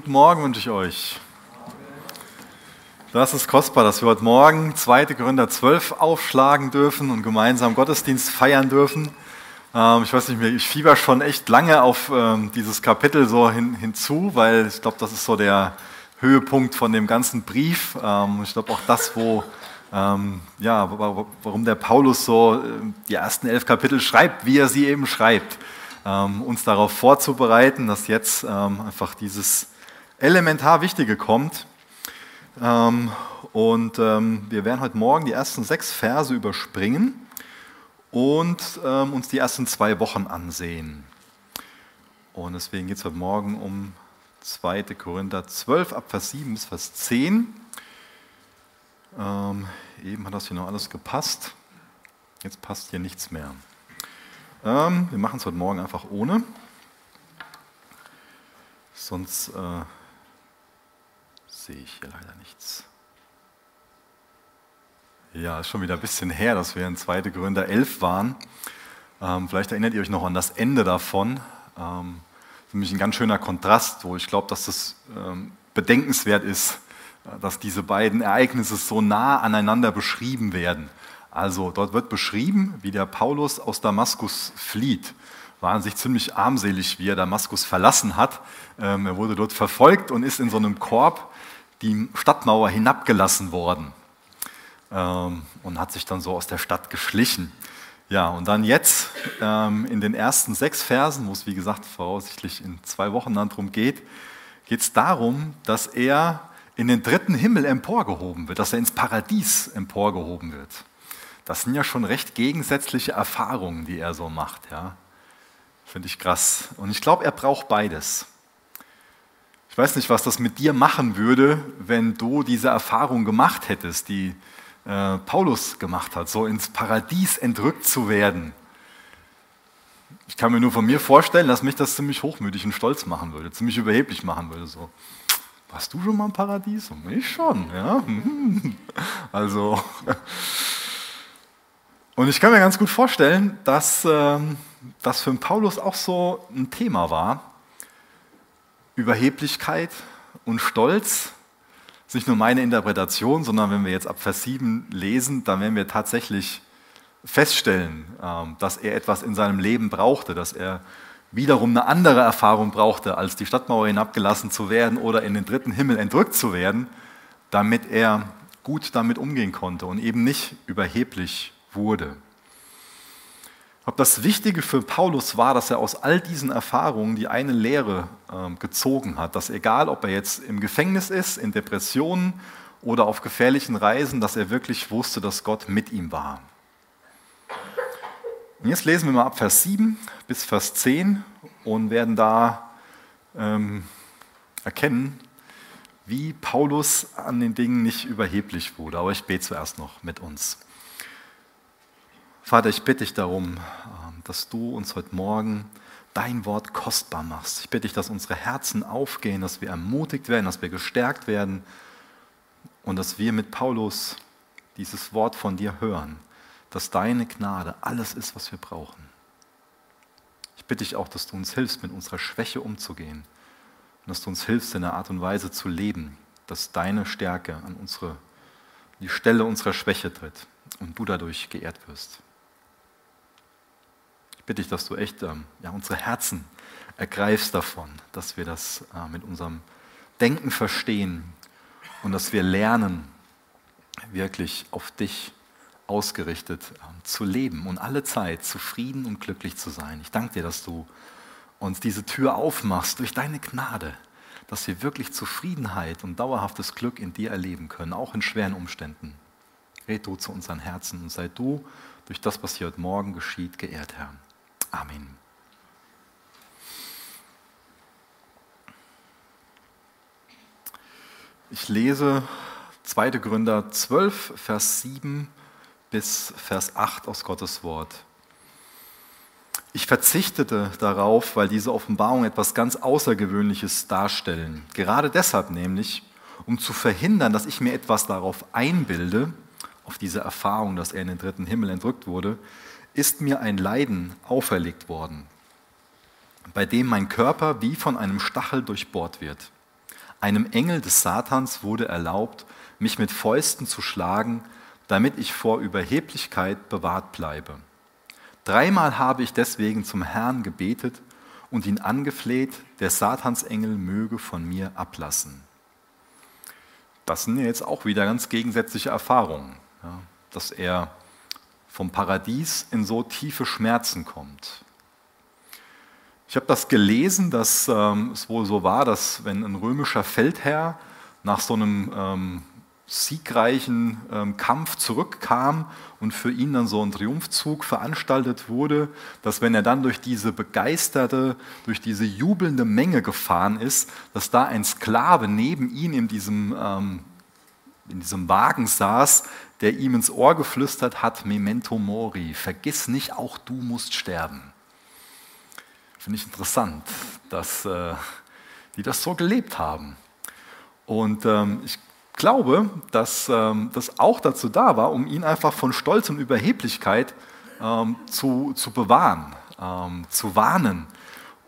Guten Morgen wünsche ich euch. Das ist kostbar, dass wir heute Morgen 2. Korinther 12 aufschlagen dürfen und gemeinsam Gottesdienst feiern dürfen. Ähm, ich weiß nicht mehr, ich fieber schon echt lange auf ähm, dieses Kapitel so hin, hinzu, weil ich glaube, das ist so der Höhepunkt von dem ganzen Brief. Ähm, ich glaube auch das, wo, ja, warum der Paulus so äh, die ersten elf Kapitel schreibt, wie er sie eben schreibt. Uns darauf vorzubereiten, dass jetzt einfach dieses elementar Wichtige kommt. Ähm, und ähm, wir werden heute Morgen die ersten sechs Verse überspringen und ähm, uns die ersten zwei Wochen ansehen. Und deswegen geht es heute Morgen um 2. Korinther 12, ab Vers 7 bis Vers 10. Ähm, eben hat das hier noch alles gepasst. Jetzt passt hier nichts mehr. Wir machen es heute Morgen einfach ohne. Sonst äh, sehe ich hier leider nichts. Ja, ist schon wieder ein bisschen her, dass wir in 2. Gründer 11 waren. Ähm, vielleicht erinnert ihr euch noch an das Ende davon. Ähm, nämlich ein ganz schöner Kontrast, wo ich glaube, dass das ähm, bedenkenswert ist, äh, dass diese beiden Ereignisse so nah aneinander beschrieben werden. Also dort wird beschrieben, wie der Paulus aus Damaskus flieht. War an sich ziemlich armselig, wie er Damaskus verlassen hat. Ähm, er wurde dort verfolgt und ist in so einem Korb die Stadtmauer hinabgelassen worden ähm, und hat sich dann so aus der Stadt geschlichen. Ja, und dann jetzt ähm, in den ersten sechs Versen, wo es wie gesagt voraussichtlich in zwei Wochen dann drum geht, geht es darum, dass er in den dritten Himmel emporgehoben wird, dass er ins Paradies emporgehoben wird. Das sind ja schon recht gegensätzliche Erfahrungen, die er so macht. Ja. Finde ich krass. Und ich glaube, er braucht beides. Ich weiß nicht, was das mit dir machen würde, wenn du diese Erfahrung gemacht hättest, die äh, Paulus gemacht hat, so ins Paradies entrückt zu werden. Ich kann mir nur von mir vorstellen, dass mich das ziemlich hochmütig und stolz machen würde, ziemlich überheblich machen würde. So, warst du schon mal im Paradies? Ich schon, ja. Also, und ich kann mir ganz gut vorstellen, dass ähm, das für Paulus auch so ein Thema war Überheblichkeit und Stolz ist nicht nur meine Interpretation, sondern wenn wir jetzt ab Vers 7 lesen, dann werden wir tatsächlich feststellen, ähm, dass er etwas in seinem Leben brauchte, dass er wiederum eine andere Erfahrung brauchte, als die Stadtmauer hinabgelassen zu werden oder in den dritten Himmel entrückt zu werden, damit er gut damit umgehen konnte und eben nicht überheblich wurde. Ob das Wichtige für Paulus war, dass er aus all diesen Erfahrungen die eine Lehre äh, gezogen hat, dass egal, ob er jetzt im Gefängnis ist, in Depressionen oder auf gefährlichen Reisen, dass er wirklich wusste, dass Gott mit ihm war. Und jetzt lesen wir mal ab Vers 7 bis Vers 10 und werden da ähm, erkennen, wie Paulus an den Dingen nicht überheblich wurde. Aber ich bete zuerst noch mit uns. Vater, ich bitte dich darum, ähm, dass du uns heute Morgen dein Wort kostbar machst. Ich bitte dich, dass unsere Herzen aufgehen, dass wir ermutigt werden, dass wir gestärkt werden und dass wir mit Paulus dieses Wort von dir hören, dass deine Gnade alles ist, was wir brauchen. Ich bitte dich auch, dass du uns hilfst, mit unserer Schwäche umzugehen und dass du uns hilfst, in einer Art und Weise zu leben, dass deine Stärke an unsere, die Stelle unserer Schwäche tritt und du dadurch geehrt wirst bitte ich, dass du echt ähm, ja, unsere Herzen ergreifst davon, dass wir das äh, mit unserem Denken verstehen und dass wir lernen, wirklich auf dich ausgerichtet äh, zu leben und alle Zeit zufrieden und glücklich zu sein. Ich danke dir, dass du uns diese Tür aufmachst durch deine Gnade, dass wir wirklich Zufriedenheit und dauerhaftes Glück in dir erleben können, auch in schweren Umständen. Red du zu unseren Herzen und sei du durch das, was hier heute Morgen geschieht, geehrt, Herr. Amen. Ich lese 2. Gründer 12, Vers 7 bis Vers 8 aus Gottes Wort. Ich verzichtete darauf, weil diese Offenbarung etwas ganz Außergewöhnliches darstellen. Gerade deshalb nämlich, um zu verhindern, dass ich mir etwas darauf einbilde, auf diese Erfahrung, dass er in den dritten Himmel entrückt wurde, ist mir ein Leiden auferlegt worden, bei dem mein Körper wie von einem Stachel durchbohrt wird. Einem Engel des Satans wurde erlaubt, mich mit Fäusten zu schlagen, damit ich vor Überheblichkeit bewahrt bleibe. Dreimal habe ich deswegen zum Herrn gebetet und ihn angefleht, der Satansengel möge von mir ablassen. Das sind jetzt auch wieder ganz gegensätzliche Erfahrungen, ja, dass er vom Paradies in so tiefe Schmerzen kommt. Ich habe das gelesen, dass ähm, es wohl so war, dass wenn ein römischer Feldherr nach so einem ähm, siegreichen ähm, Kampf zurückkam und für ihn dann so ein Triumphzug veranstaltet wurde, dass wenn er dann durch diese begeisterte, durch diese jubelnde Menge gefahren ist, dass da ein Sklave neben ihm in diesem, ähm, in diesem Wagen saß, der ihm ins Ohr geflüstert hat, Memento Mori, vergiss nicht, auch du musst sterben. Finde ich interessant, dass äh, die das so gelebt haben. Und ähm, ich glaube, dass ähm, das auch dazu da war, um ihn einfach von Stolz und Überheblichkeit ähm, zu, zu bewahren, ähm, zu warnen.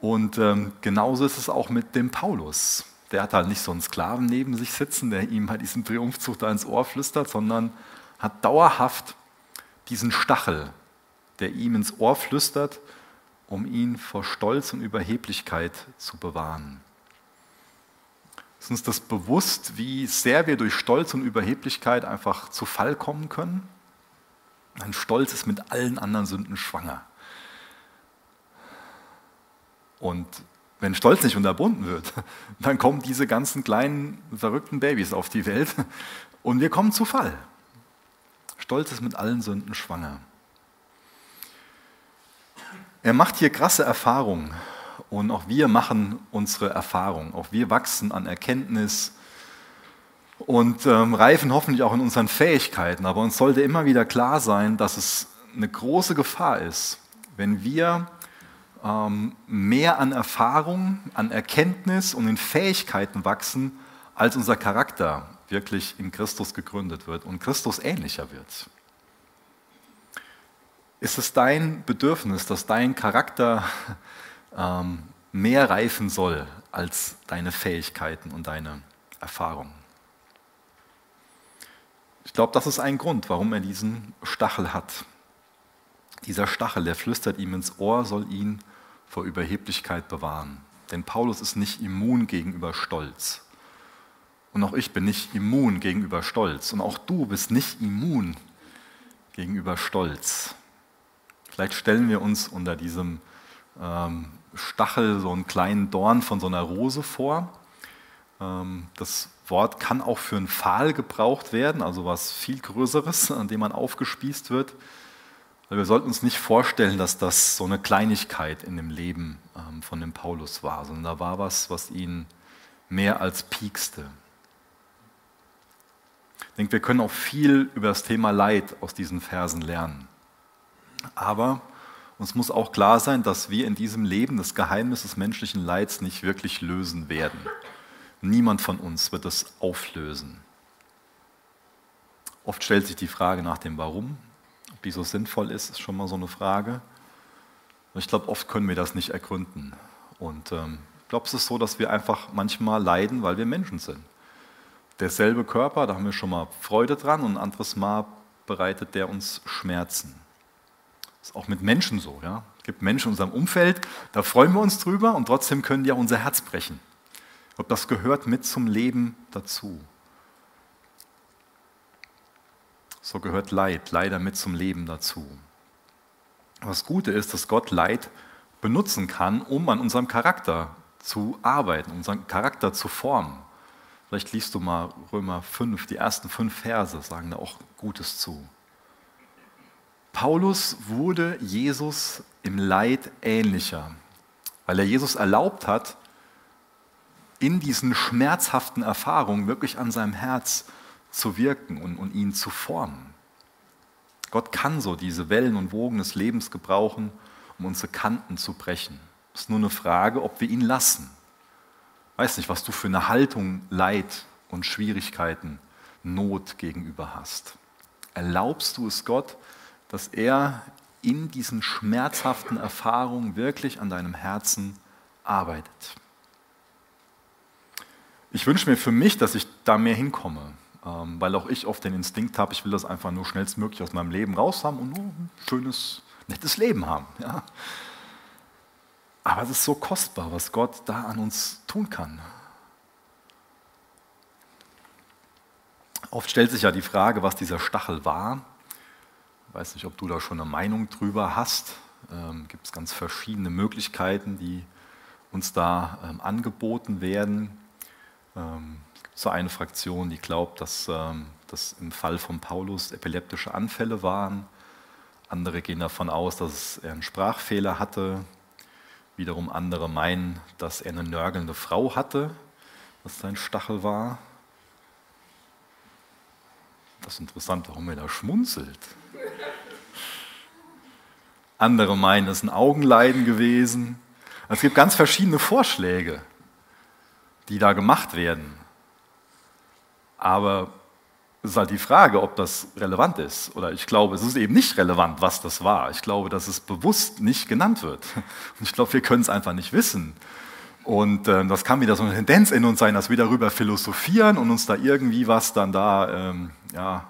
Und ähm, genauso ist es auch mit dem Paulus. Der hat halt nicht so einen Sklaven neben sich sitzen, der ihm halt diesen Triumphzug da ins Ohr flüstert, sondern hat dauerhaft diesen Stachel, der ihm ins Ohr flüstert, um ihn vor Stolz und Überheblichkeit zu bewahren. Ist uns das bewusst, wie sehr wir durch Stolz und Überheblichkeit einfach zu Fall kommen können? Ein Stolz ist mit allen anderen Sünden schwanger. Und wenn Stolz nicht unterbunden wird, dann kommen diese ganzen kleinen, verrückten Babys auf die Welt und wir kommen zu Fall. Stolz ist mit allen Sünden schwanger. Er macht hier krasse Erfahrungen und auch wir machen unsere Erfahrung. Auch wir wachsen an Erkenntnis und ähm, reifen hoffentlich auch in unseren Fähigkeiten. Aber uns sollte immer wieder klar sein, dass es eine große Gefahr ist, wenn wir ähm, mehr an Erfahrung, an Erkenntnis und in Fähigkeiten wachsen, als unser Charakter wirklich in Christus gegründet wird und Christus ähnlicher wird. Ist es dein Bedürfnis, dass dein Charakter ähm, mehr reifen soll als deine Fähigkeiten und deine Erfahrungen. Ich glaube, das ist ein Grund, warum er diesen Stachel hat. Dieser Stachel, der flüstert ihm ins Ohr, soll ihn vor Überheblichkeit bewahren. Denn Paulus ist nicht immun gegenüber Stolz. Und auch ich bin nicht immun gegenüber Stolz. Und auch du bist nicht immun gegenüber Stolz. Vielleicht stellen wir uns unter diesem ähm, Stachel, so einen kleinen Dorn von so einer Rose vor. Ähm, das Wort kann auch für einen Pfahl gebraucht werden, also was viel Größeres, an dem man aufgespießt wird. Wir sollten uns nicht vorstellen, dass das so eine Kleinigkeit in dem Leben ähm, von dem Paulus war, sondern da war was, was ihn mehr als piekste. Ich denke, wir können auch viel über das Thema Leid aus diesen Versen lernen. Aber uns muss auch klar sein, dass wir in diesem Leben das Geheimnis des menschlichen Leids nicht wirklich lösen werden. Niemand von uns wird es auflösen. Oft stellt sich die Frage nach dem Warum. Ob die so sinnvoll ist, ist schon mal so eine Frage. ich glaube, oft können wir das nicht ergründen. Und ähm, ich glaube, es ist so, dass wir einfach manchmal leiden, weil wir Menschen sind. Derselbe Körper, da haben wir schon mal Freude dran und ein anderes Mal bereitet der uns Schmerzen. Das ist auch mit Menschen so. Ja? Es gibt Menschen in unserem Umfeld, da freuen wir uns drüber und trotzdem können die auch unser Herz brechen. Ob das gehört mit zum Leben dazu. So gehört Leid leider mit zum Leben dazu. Das Gute ist, dass Gott Leid benutzen kann, um an unserem Charakter zu arbeiten, unseren Charakter zu formen. Vielleicht liest du mal Römer 5, die ersten fünf Verse sagen da auch Gutes zu. Paulus wurde Jesus im Leid ähnlicher, weil er Jesus erlaubt hat, in diesen schmerzhaften Erfahrungen wirklich an seinem Herz zu wirken und, und ihn zu formen. Gott kann so diese Wellen und Wogen des Lebens gebrauchen, um unsere Kanten zu brechen. Es ist nur eine Frage, ob wir ihn lassen. Ich weiß nicht, was du für eine Haltung Leid und Schwierigkeiten, Not gegenüber hast. Erlaubst du es Gott, dass er in diesen schmerzhaften Erfahrungen wirklich an deinem Herzen arbeitet. Ich wünsche mir für mich, dass ich da mehr hinkomme, ähm, weil auch ich oft den Instinkt habe, ich will das einfach nur schnellstmöglich aus meinem Leben raus haben und nur ein schönes, nettes Leben haben. Ja. Aber es ist so kostbar, was Gott da an uns tun kann. Oft stellt sich ja die Frage, was dieser Stachel war. Ich weiß nicht, ob du da schon eine Meinung drüber hast. Ähm, Gibt es ganz verschiedene Möglichkeiten, die uns da ähm, angeboten werden. Ähm, so eine Fraktion, die glaubt, dass ähm, das im Fall von Paulus epileptische Anfälle waren. Andere gehen davon aus, dass er einen Sprachfehler hatte. Wiederum andere meinen, dass er eine nörgelnde Frau hatte, was sein Stachel war. Das ist interessant, warum er da schmunzelt. Andere meinen, es ist ein Augenleiden gewesen. Es gibt ganz verschiedene Vorschläge, die da gemacht werden. Aber es ist halt die Frage, ob das relevant ist. Oder ich glaube, es ist eben nicht relevant, was das war. Ich glaube, dass es bewusst nicht genannt wird. Und ich glaube, wir können es einfach nicht wissen. Und äh, das kann wieder so eine Tendenz in uns sein, dass wir darüber philosophieren und uns da irgendwie was dann da, ähm, ja,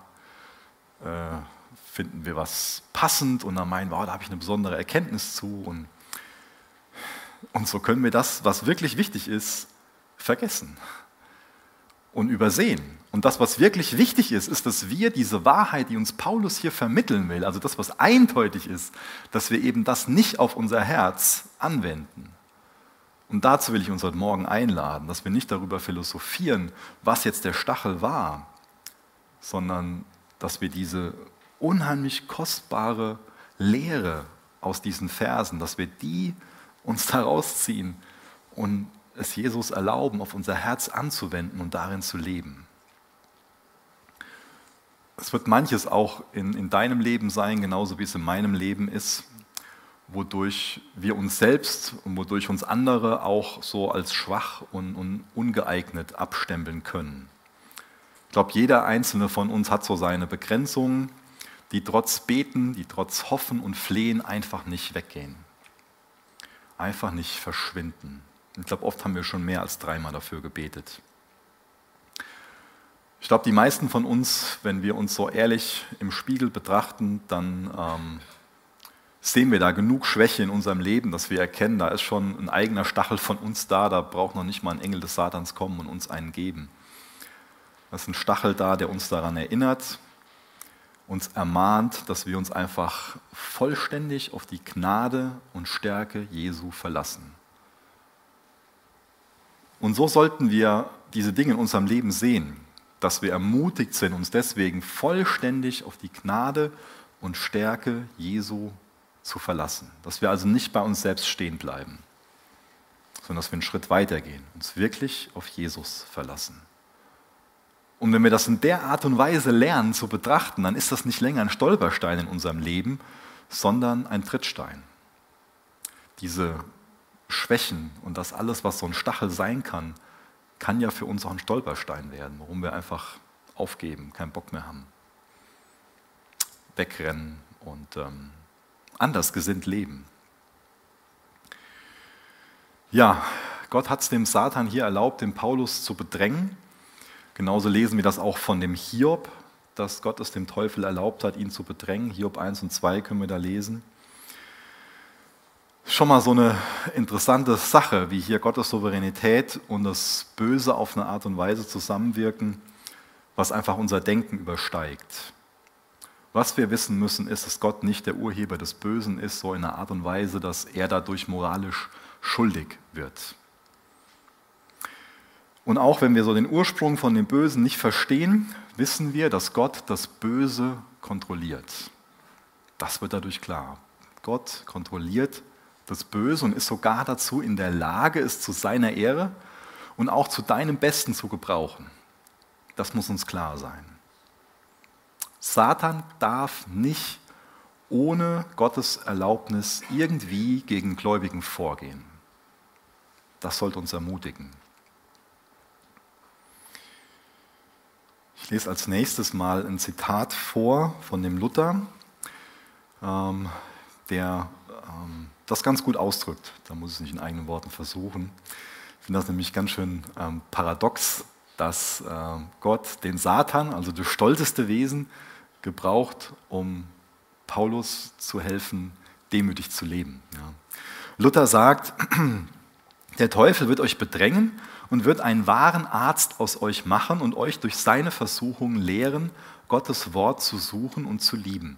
äh, finden wir was passend und dann meinen oh, da habe ich eine besondere Erkenntnis zu. Und, und so können wir das, was wirklich wichtig ist, vergessen und übersehen. Und das, was wirklich wichtig ist, ist, dass wir diese Wahrheit, die uns Paulus hier vermitteln will, also das, was eindeutig ist, dass wir eben das nicht auf unser Herz anwenden. Und dazu will ich uns heute Morgen einladen, dass wir nicht darüber philosophieren, was jetzt der Stachel war, sondern dass wir diese unheimlich kostbare Lehre aus diesen Versen, dass wir die uns daraus ziehen und es Jesus erlauben, auf unser Herz anzuwenden und darin zu leben. Es wird manches auch in, in deinem Leben sein, genauso wie es in meinem Leben ist, wodurch wir uns selbst und wodurch uns andere auch so als schwach und, und ungeeignet abstempeln können. Ich glaube, jeder einzelne von uns hat so seine Begrenzungen, die trotz Beten, die trotz Hoffen und Flehen einfach nicht weggehen. Einfach nicht verschwinden. Ich glaube, oft haben wir schon mehr als dreimal dafür gebetet. Ich glaube, die meisten von uns, wenn wir uns so ehrlich im Spiegel betrachten, dann ähm, sehen wir da genug Schwäche in unserem Leben, dass wir erkennen, da ist schon ein eigener Stachel von uns da, da braucht noch nicht mal ein Engel des Satans kommen und uns einen geben. Da ist ein Stachel da, der uns daran erinnert, uns ermahnt, dass wir uns einfach vollständig auf die Gnade und Stärke Jesu verlassen. Und so sollten wir diese Dinge in unserem Leben sehen, dass wir ermutigt sind, uns deswegen vollständig auf die Gnade und Stärke Jesu zu verlassen. Dass wir also nicht bei uns selbst stehen bleiben, sondern dass wir einen Schritt weitergehen, uns wirklich auf Jesus verlassen. Und wenn wir das in der Art und Weise lernen zu betrachten, dann ist das nicht länger ein Stolperstein in unserem Leben, sondern ein Trittstein. Diese Schwächen und das alles, was so ein Stachel sein kann, kann ja für uns auch ein Stolperstein werden, warum wir einfach aufgeben, keinen Bock mehr haben, wegrennen und ähm, anders gesinnt leben. Ja, Gott hat es dem Satan hier erlaubt, den Paulus zu bedrängen. Genauso lesen wir das auch von dem Hiob, dass Gott es dem Teufel erlaubt hat, ihn zu bedrängen. Hiob 1 und 2 können wir da lesen schon mal so eine interessante Sache, wie hier Gottes Souveränität und das Böse auf eine Art und Weise zusammenwirken, was einfach unser Denken übersteigt. Was wir wissen müssen, ist, dass Gott nicht der Urheber des Bösen ist, so in einer Art und Weise, dass er dadurch moralisch schuldig wird. Und auch wenn wir so den Ursprung von dem Bösen nicht verstehen, wissen wir, dass Gott das Böse kontrolliert. Das wird dadurch klar. Gott kontrolliert das Böse und ist sogar dazu in der Lage, es zu seiner Ehre und auch zu deinem Besten zu gebrauchen. Das muss uns klar sein. Satan darf nicht ohne Gottes Erlaubnis irgendwie gegen Gläubigen vorgehen. Das sollte uns ermutigen. Ich lese als nächstes mal ein Zitat vor von dem Luther, ähm, der ähm, das ganz gut ausdrückt. Da muss ich es nicht in eigenen Worten versuchen. Ich finde das nämlich ganz schön ähm, paradox, dass äh, Gott den Satan, also das stolzeste Wesen, gebraucht, um Paulus zu helfen, demütig zu leben. Ja. Luther sagt, der Teufel wird euch bedrängen und wird einen wahren Arzt aus euch machen und euch durch seine Versuchungen lehren, Gottes Wort zu suchen und zu lieben.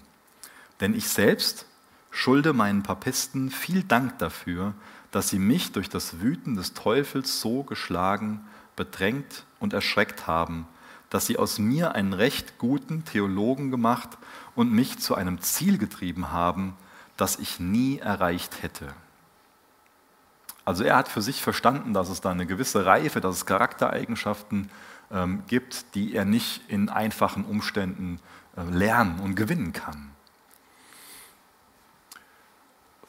Denn ich selbst schulde meinen Papisten viel Dank dafür, dass sie mich durch das Wüten des Teufels so geschlagen, bedrängt und erschreckt haben, dass sie aus mir einen recht guten Theologen gemacht und mich zu einem Ziel getrieben haben, das ich nie erreicht hätte. Also er hat für sich verstanden, dass es da eine gewisse Reife, dass es Charaktereigenschaften ähm, gibt, die er nicht in einfachen Umständen äh, lernen und gewinnen kann.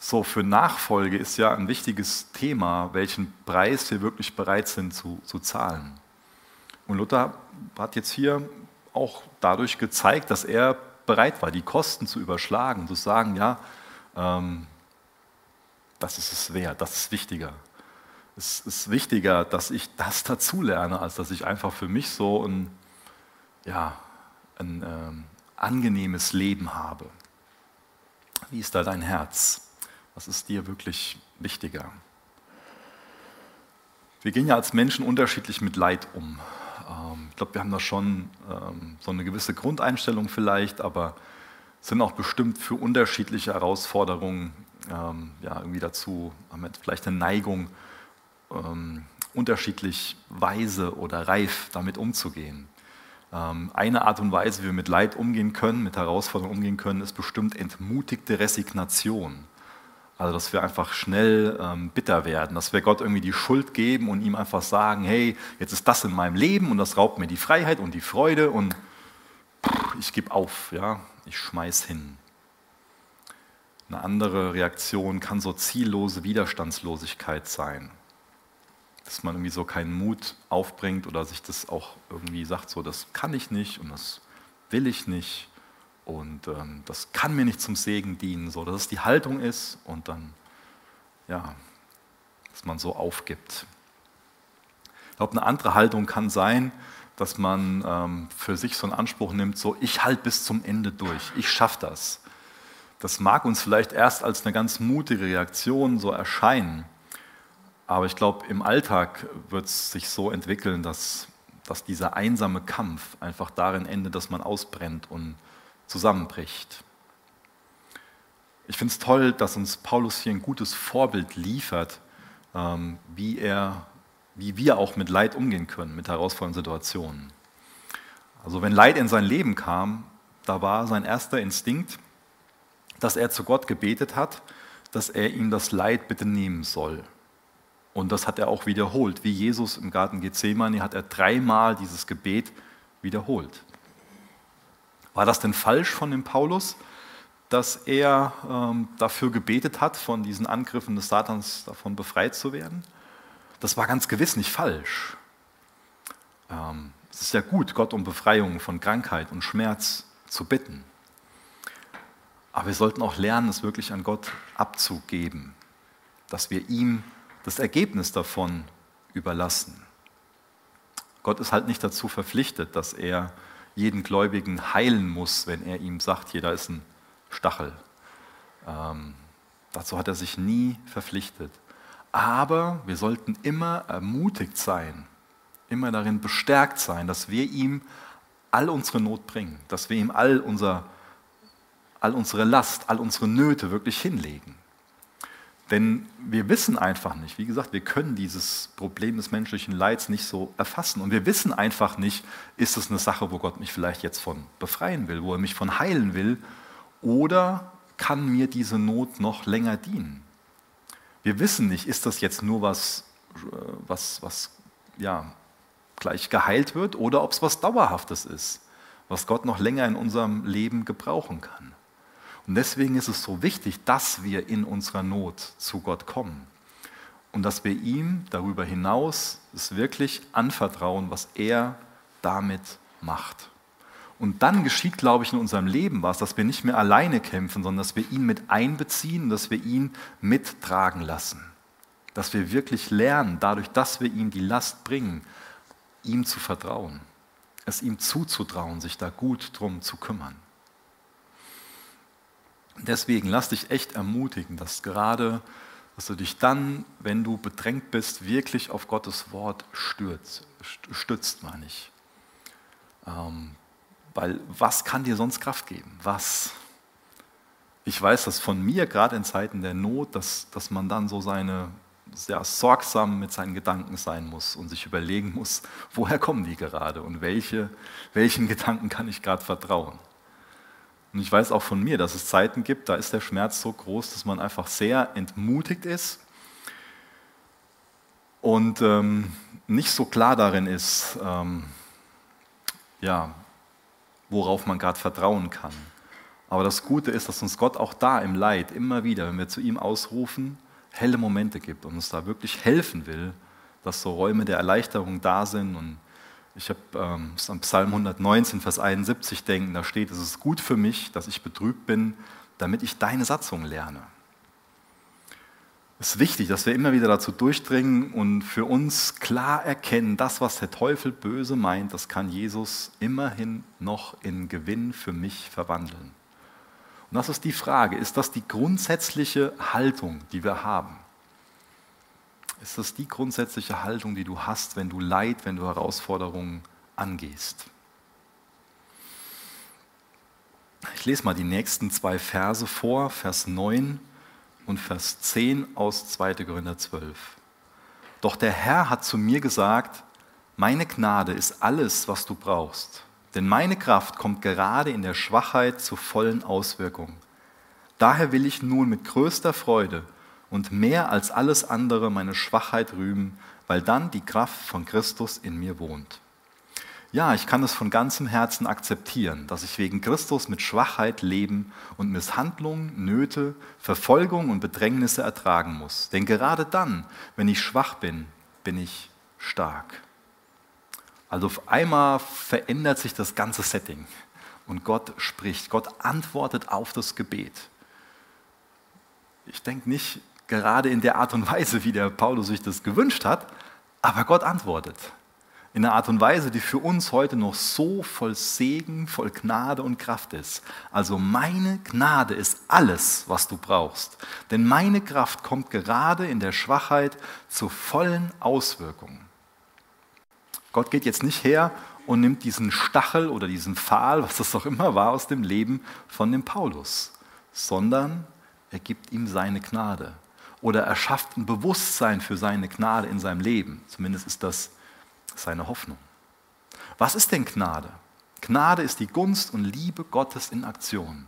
So, für Nachfolge ist ja ein wichtiges Thema, welchen Preis wir wirklich bereit sind zu, zu zahlen. Und Luther hat jetzt hier auch dadurch gezeigt, dass er bereit war, die Kosten zu überschlagen, zu sagen, ja, ähm, das ist es wert, das ist wichtiger. Es ist wichtiger, dass ich das dazulerne, als dass ich einfach für mich so ein, ja, ein ähm, angenehmes Leben habe. Wie ist da dein Herz? Was ist dir wirklich wichtiger? Wir gehen ja als Menschen unterschiedlich mit Leid um. Ähm, ich glaube, wir haben da schon ähm, so eine gewisse Grundeinstellung vielleicht, aber sind auch bestimmt für unterschiedliche Herausforderungen ähm, ja, irgendwie dazu, haben vielleicht eine Neigung, unterschiedlich weise oder reif damit umzugehen. Eine Art und Weise, wie wir mit Leid umgehen können, mit Herausforderungen umgehen können, ist bestimmt entmutigte Resignation. Also, dass wir einfach schnell ähm, bitter werden, dass wir Gott irgendwie die Schuld geben und ihm einfach sagen, hey, jetzt ist das in meinem Leben und das raubt mir die Freiheit und die Freude und ich gebe auf, ja, ich schmeiß hin. Eine andere Reaktion kann so ziellose Widerstandslosigkeit sein, dass man irgendwie so keinen Mut aufbringt oder sich das auch irgendwie sagt, so das kann ich nicht und das will ich nicht und ähm, das kann mir nicht zum Segen dienen, so dass es die Haltung ist und dann, ja, dass man so aufgibt. Ich glaube, eine andere Haltung kann sein, dass man ähm, für sich so einen Anspruch nimmt, so ich halte bis zum Ende durch, ich schaffe das. Das mag uns vielleicht erst als eine ganz mutige Reaktion so erscheinen, aber ich glaube, im Alltag wird es sich so entwickeln, dass, dass dieser einsame Kampf einfach darin endet, dass man ausbrennt und zusammenbricht. Ich finde es toll, dass uns Paulus hier ein gutes Vorbild liefert, ähm, wie, er, wie wir auch mit Leid umgehen können, mit herausfordernden Situationen. Also wenn Leid in sein Leben kam, da war sein erster Instinkt, dass er zu Gott gebetet hat, dass er ihm das Leid bitte nehmen soll. Und das hat er auch wiederholt. Wie Jesus im Garten Gethsemane hat er dreimal dieses Gebet wiederholt. War das denn falsch von dem Paulus, dass er ähm, dafür gebetet hat, von diesen Angriffen des Satans davon befreit zu werden? Das war ganz gewiss nicht falsch. Ähm, es ist ja gut, Gott um Befreiung von Krankheit und Schmerz zu bitten. Aber wir sollten auch lernen, es wirklich an Gott abzugeben, dass wir ihm das Ergebnis davon überlassen. Gott ist halt nicht dazu verpflichtet, dass er jeden Gläubigen heilen muss, wenn er ihm sagt, hier, da ist ein Stachel. Ähm, dazu hat er sich nie verpflichtet. Aber wir sollten immer ermutigt sein, immer darin bestärkt sein, dass wir ihm all unsere Not bringen, dass wir ihm all, unser, all unsere Last, all unsere Nöte wirklich hinlegen. Denn wir wissen einfach nicht, wie gesagt, wir können dieses Problem des menschlichen Leids nicht so erfassen. Und wir wissen einfach nicht, ist es eine Sache, wo Gott mich vielleicht jetzt von befreien will, wo er mich von heilen will, oder kann mir diese Not noch länger dienen? Wir wissen nicht, ist das jetzt nur was, äh, was, was ja, gleich geheilt wird, oder ob es was Dauerhaftes ist, was Gott noch länger in unserem Leben gebrauchen kann. Und deswegen ist es so wichtig, dass wir in unserer Not zu Gott kommen und dass wir ihm darüber hinaus es wirklich anvertrauen, was er damit macht. Und dann geschieht, glaube ich, in unserem Leben was, dass wir nicht mehr alleine kämpfen, sondern dass wir ihn mit einbeziehen dass wir ihn mittragen lassen. dass wir wirklich lernen, dadurch, dass wir ihm die Last bringen, ihm zu vertrauen, es ihm zuzutrauen, sich da gut drum zu kümmern. Deswegen lass dich echt ermutigen, dass gerade, dass du dich dann, wenn du bedrängt bist, wirklich auf Gottes Wort stürzt, stützt, meine ich. Ähm, weil was kann dir sonst Kraft geben? Was? Ich weiß das von mir, gerade in Zeiten der Not, dass, dass man dann so seine, sehr sorgsam mit seinen Gedanken sein muss und sich überlegen muss, woher kommen die gerade und welche, welchen Gedanken kann ich gerade vertrauen. Und ich weiß auch von mir, dass es Zeiten gibt, da ist der Schmerz so groß, dass man einfach sehr entmutigt ist und ähm, nicht so klar darin ist, ähm, ja, worauf man gerade vertrauen kann. Aber das Gute ist, dass uns Gott auch da im Leid immer wieder, wenn wir zu ihm ausrufen, helle Momente gibt und uns da wirklich helfen will, dass so Räume der Erleichterung da sind und ich habe ähm, an Psalm 119, Vers 71 denken, da steht, es ist gut für mich, dass ich betrübt bin, damit ich deine Satzung lerne. Es ist wichtig, dass wir immer wieder dazu durchdringen und für uns klar erkennen, das, was der Teufel böse meint, das kann Jesus immerhin noch in Gewinn für mich verwandeln. Und das ist die Frage, ist das die grundsätzliche Haltung, die wir haben? Ist das die grundsätzliche Haltung, die du hast, wenn du Leid, wenn du Herausforderungen angehst. Ich lese mal die nächsten zwei Verse vor, Vers 9 und Vers 10 aus 2. Korinther 12. Doch der Herr hat zu mir gesagt, meine Gnade ist alles, was du brauchst, denn meine Kraft kommt gerade in der Schwachheit zur vollen Auswirkung. Daher will ich nun mit größter Freude und mehr als alles andere meine Schwachheit rühmen, weil dann die Kraft von Christus in mir wohnt. Ja, ich kann es von ganzem Herzen akzeptieren, dass ich wegen Christus mit Schwachheit leben und Misshandlungen, Nöte, Verfolgung und Bedrängnisse ertragen muss. Denn gerade dann, wenn ich schwach bin, bin ich stark. Also auf einmal verändert sich das ganze Setting und Gott spricht. Gott antwortet auf das Gebet. Ich denke nicht, gerade in der Art und Weise, wie der Paulus sich das gewünscht hat, aber Gott antwortet. In einer Art und Weise, die für uns heute noch so voll Segen, voll Gnade und Kraft ist. Also meine Gnade ist alles, was du brauchst. Denn meine Kraft kommt gerade in der Schwachheit zur vollen Auswirkung. Gott geht jetzt nicht her und nimmt diesen Stachel oder diesen Pfahl, was das auch immer war, aus dem Leben von dem Paulus, sondern er gibt ihm seine Gnade oder er schafft ein Bewusstsein für seine Gnade in seinem Leben. Zumindest ist das seine Hoffnung. Was ist denn Gnade? Gnade ist die Gunst und Liebe Gottes in Aktion.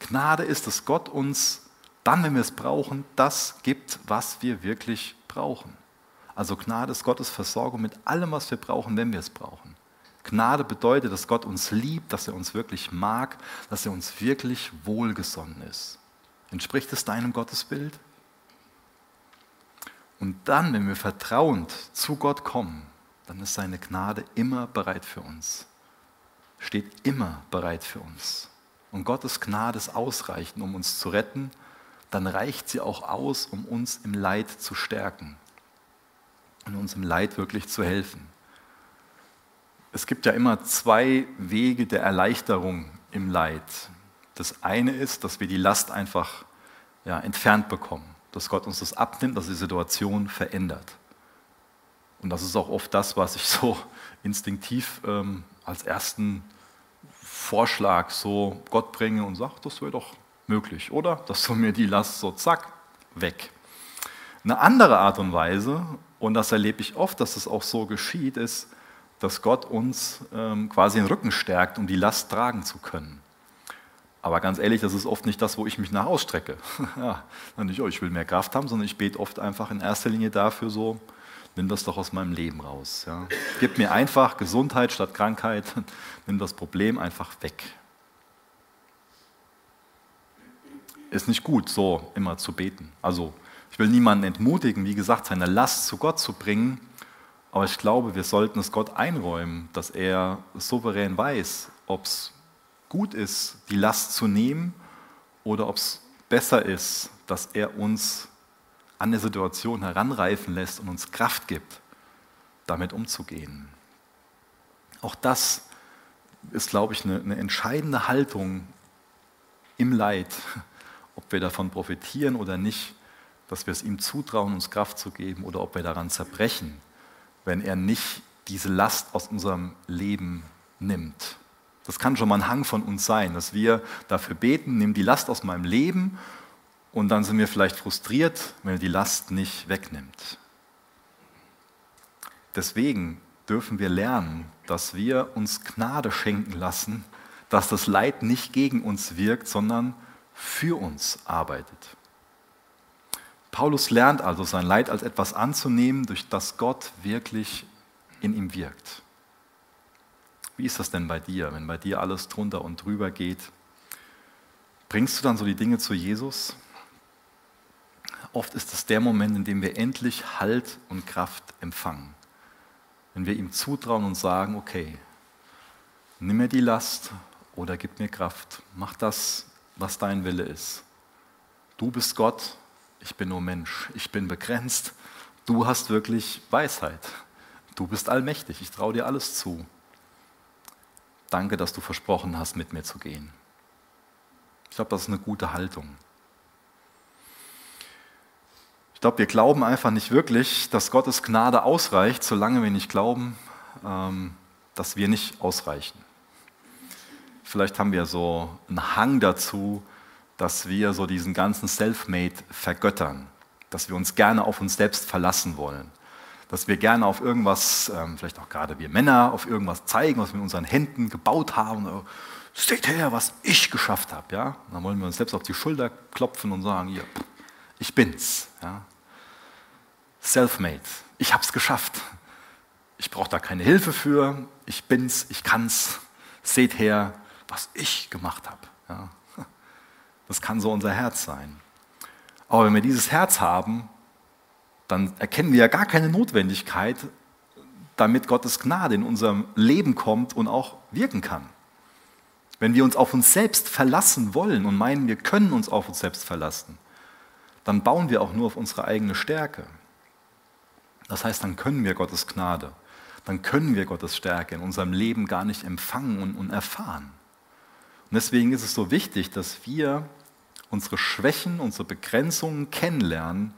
Gnade ist, dass Gott uns dann, wenn wir es brauchen, das gibt, was wir wirklich brauchen. Also Gnade ist Gottes Versorgung mit allem, was wir brauchen, wenn wir es brauchen. Gnade bedeutet, dass Gott uns liebt, dass er uns wirklich mag, dass er uns wirklich wohlgesonnen ist. Entspricht es deinem Gottesbild? Und dann, wenn wir vertrauend zu Gott kommen, dann ist seine Gnade immer bereit für uns. Steht immer bereit für uns. Und Gottes Gnade ist ausreichend, um uns zu retten. Dann reicht sie auch aus, um uns im Leid zu stärken und uns im Leid wirklich zu helfen. Es gibt ja immer zwei Wege der Erleichterung im Leid. Das eine ist, dass wir die Last einfach ja, entfernt bekommen dass Gott uns das abnimmt, dass die Situation verändert. Und das ist auch oft das, was ich so instinktiv ähm, als ersten Vorschlag so Gott bringe und sage, das wäre doch möglich, oder? Dass du mir die Last so zack, weg. Eine andere Art und Weise, und das erlebe ich oft, dass es das auch so geschieht, ist, dass Gott uns ähm, quasi den Rücken stärkt, um die Last tragen zu können. Aber ganz ehrlich, das ist oft nicht das, wo ich mich nach ausstrecke. ja, nicht, oh, ich will mehr Kraft haben, sondern ich bete oft einfach in erster Linie dafür so, nimm das doch aus meinem Leben raus. Ja. Gib mir einfach Gesundheit statt Krankheit, nimm das Problem einfach weg. Ist nicht gut, so immer zu beten. Also ich will niemanden entmutigen, wie gesagt, seine Last zu Gott zu bringen, aber ich glaube, wir sollten es Gott einräumen, dass er souverän weiß, ob es gut ist, die Last zu nehmen oder ob es besser ist, dass er uns an der Situation heranreifen lässt und uns Kraft gibt, damit umzugehen. Auch das ist, glaube ich, eine, eine entscheidende Haltung im Leid, ob wir davon profitieren oder nicht, dass wir es ihm zutrauen, uns Kraft zu geben oder ob wir daran zerbrechen, wenn er nicht diese Last aus unserem Leben nimmt. Das kann schon mal ein Hang von uns sein, dass wir dafür beten, nimm die Last aus meinem Leben und dann sind wir vielleicht frustriert, wenn er die Last nicht wegnimmt. Deswegen dürfen wir lernen, dass wir uns Gnade schenken lassen, dass das Leid nicht gegen uns wirkt, sondern für uns arbeitet. Paulus lernt also sein Leid als etwas anzunehmen, durch das Gott wirklich in ihm wirkt. Wie ist das denn bei dir, wenn bei dir alles drunter und drüber geht? Bringst du dann so die Dinge zu Jesus? Oft ist es der Moment, in dem wir endlich Halt und Kraft empfangen. Wenn wir ihm zutrauen und sagen, okay, nimm mir die Last oder gib mir Kraft. Mach das, was dein Wille ist. Du bist Gott, ich bin nur Mensch. Ich bin begrenzt. Du hast wirklich Weisheit. Du bist allmächtig. Ich traue dir alles zu. Danke, dass du versprochen hast, mit mir zu gehen. Ich glaube, das ist eine gute Haltung. Ich glaube, wir glauben einfach nicht wirklich, dass Gottes Gnade ausreicht, solange wir nicht glauben, ähm, dass wir nicht ausreichen. Vielleicht haben wir so einen Hang dazu, dass wir so diesen ganzen Selfmade vergöttern, dass wir uns gerne auf uns selbst verlassen wollen dass wir gerne auf irgendwas, ähm, vielleicht auch gerade wir Männer, auf irgendwas zeigen, was wir mit unseren Händen gebaut haben. Seht her, was ich geschafft habe. Ja? dann wollen wir uns selbst auf die Schulter klopfen und sagen, hier, ich bin's. Ja? Self-made, ich habe es geschafft. Ich brauche da keine Hilfe für, ich bin's, ich kann's. Seht her, was ich gemacht habe. Ja? Das kann so unser Herz sein. Aber wenn wir dieses Herz haben, dann erkennen wir ja gar keine Notwendigkeit, damit Gottes Gnade in unserem Leben kommt und auch wirken kann. Wenn wir uns auf uns selbst verlassen wollen und meinen, wir können uns auf uns selbst verlassen, dann bauen wir auch nur auf unsere eigene Stärke. Das heißt, dann können wir Gottes Gnade, dann können wir Gottes Stärke in unserem Leben gar nicht empfangen und, und erfahren. Und deswegen ist es so wichtig, dass wir unsere Schwächen, unsere Begrenzungen kennenlernen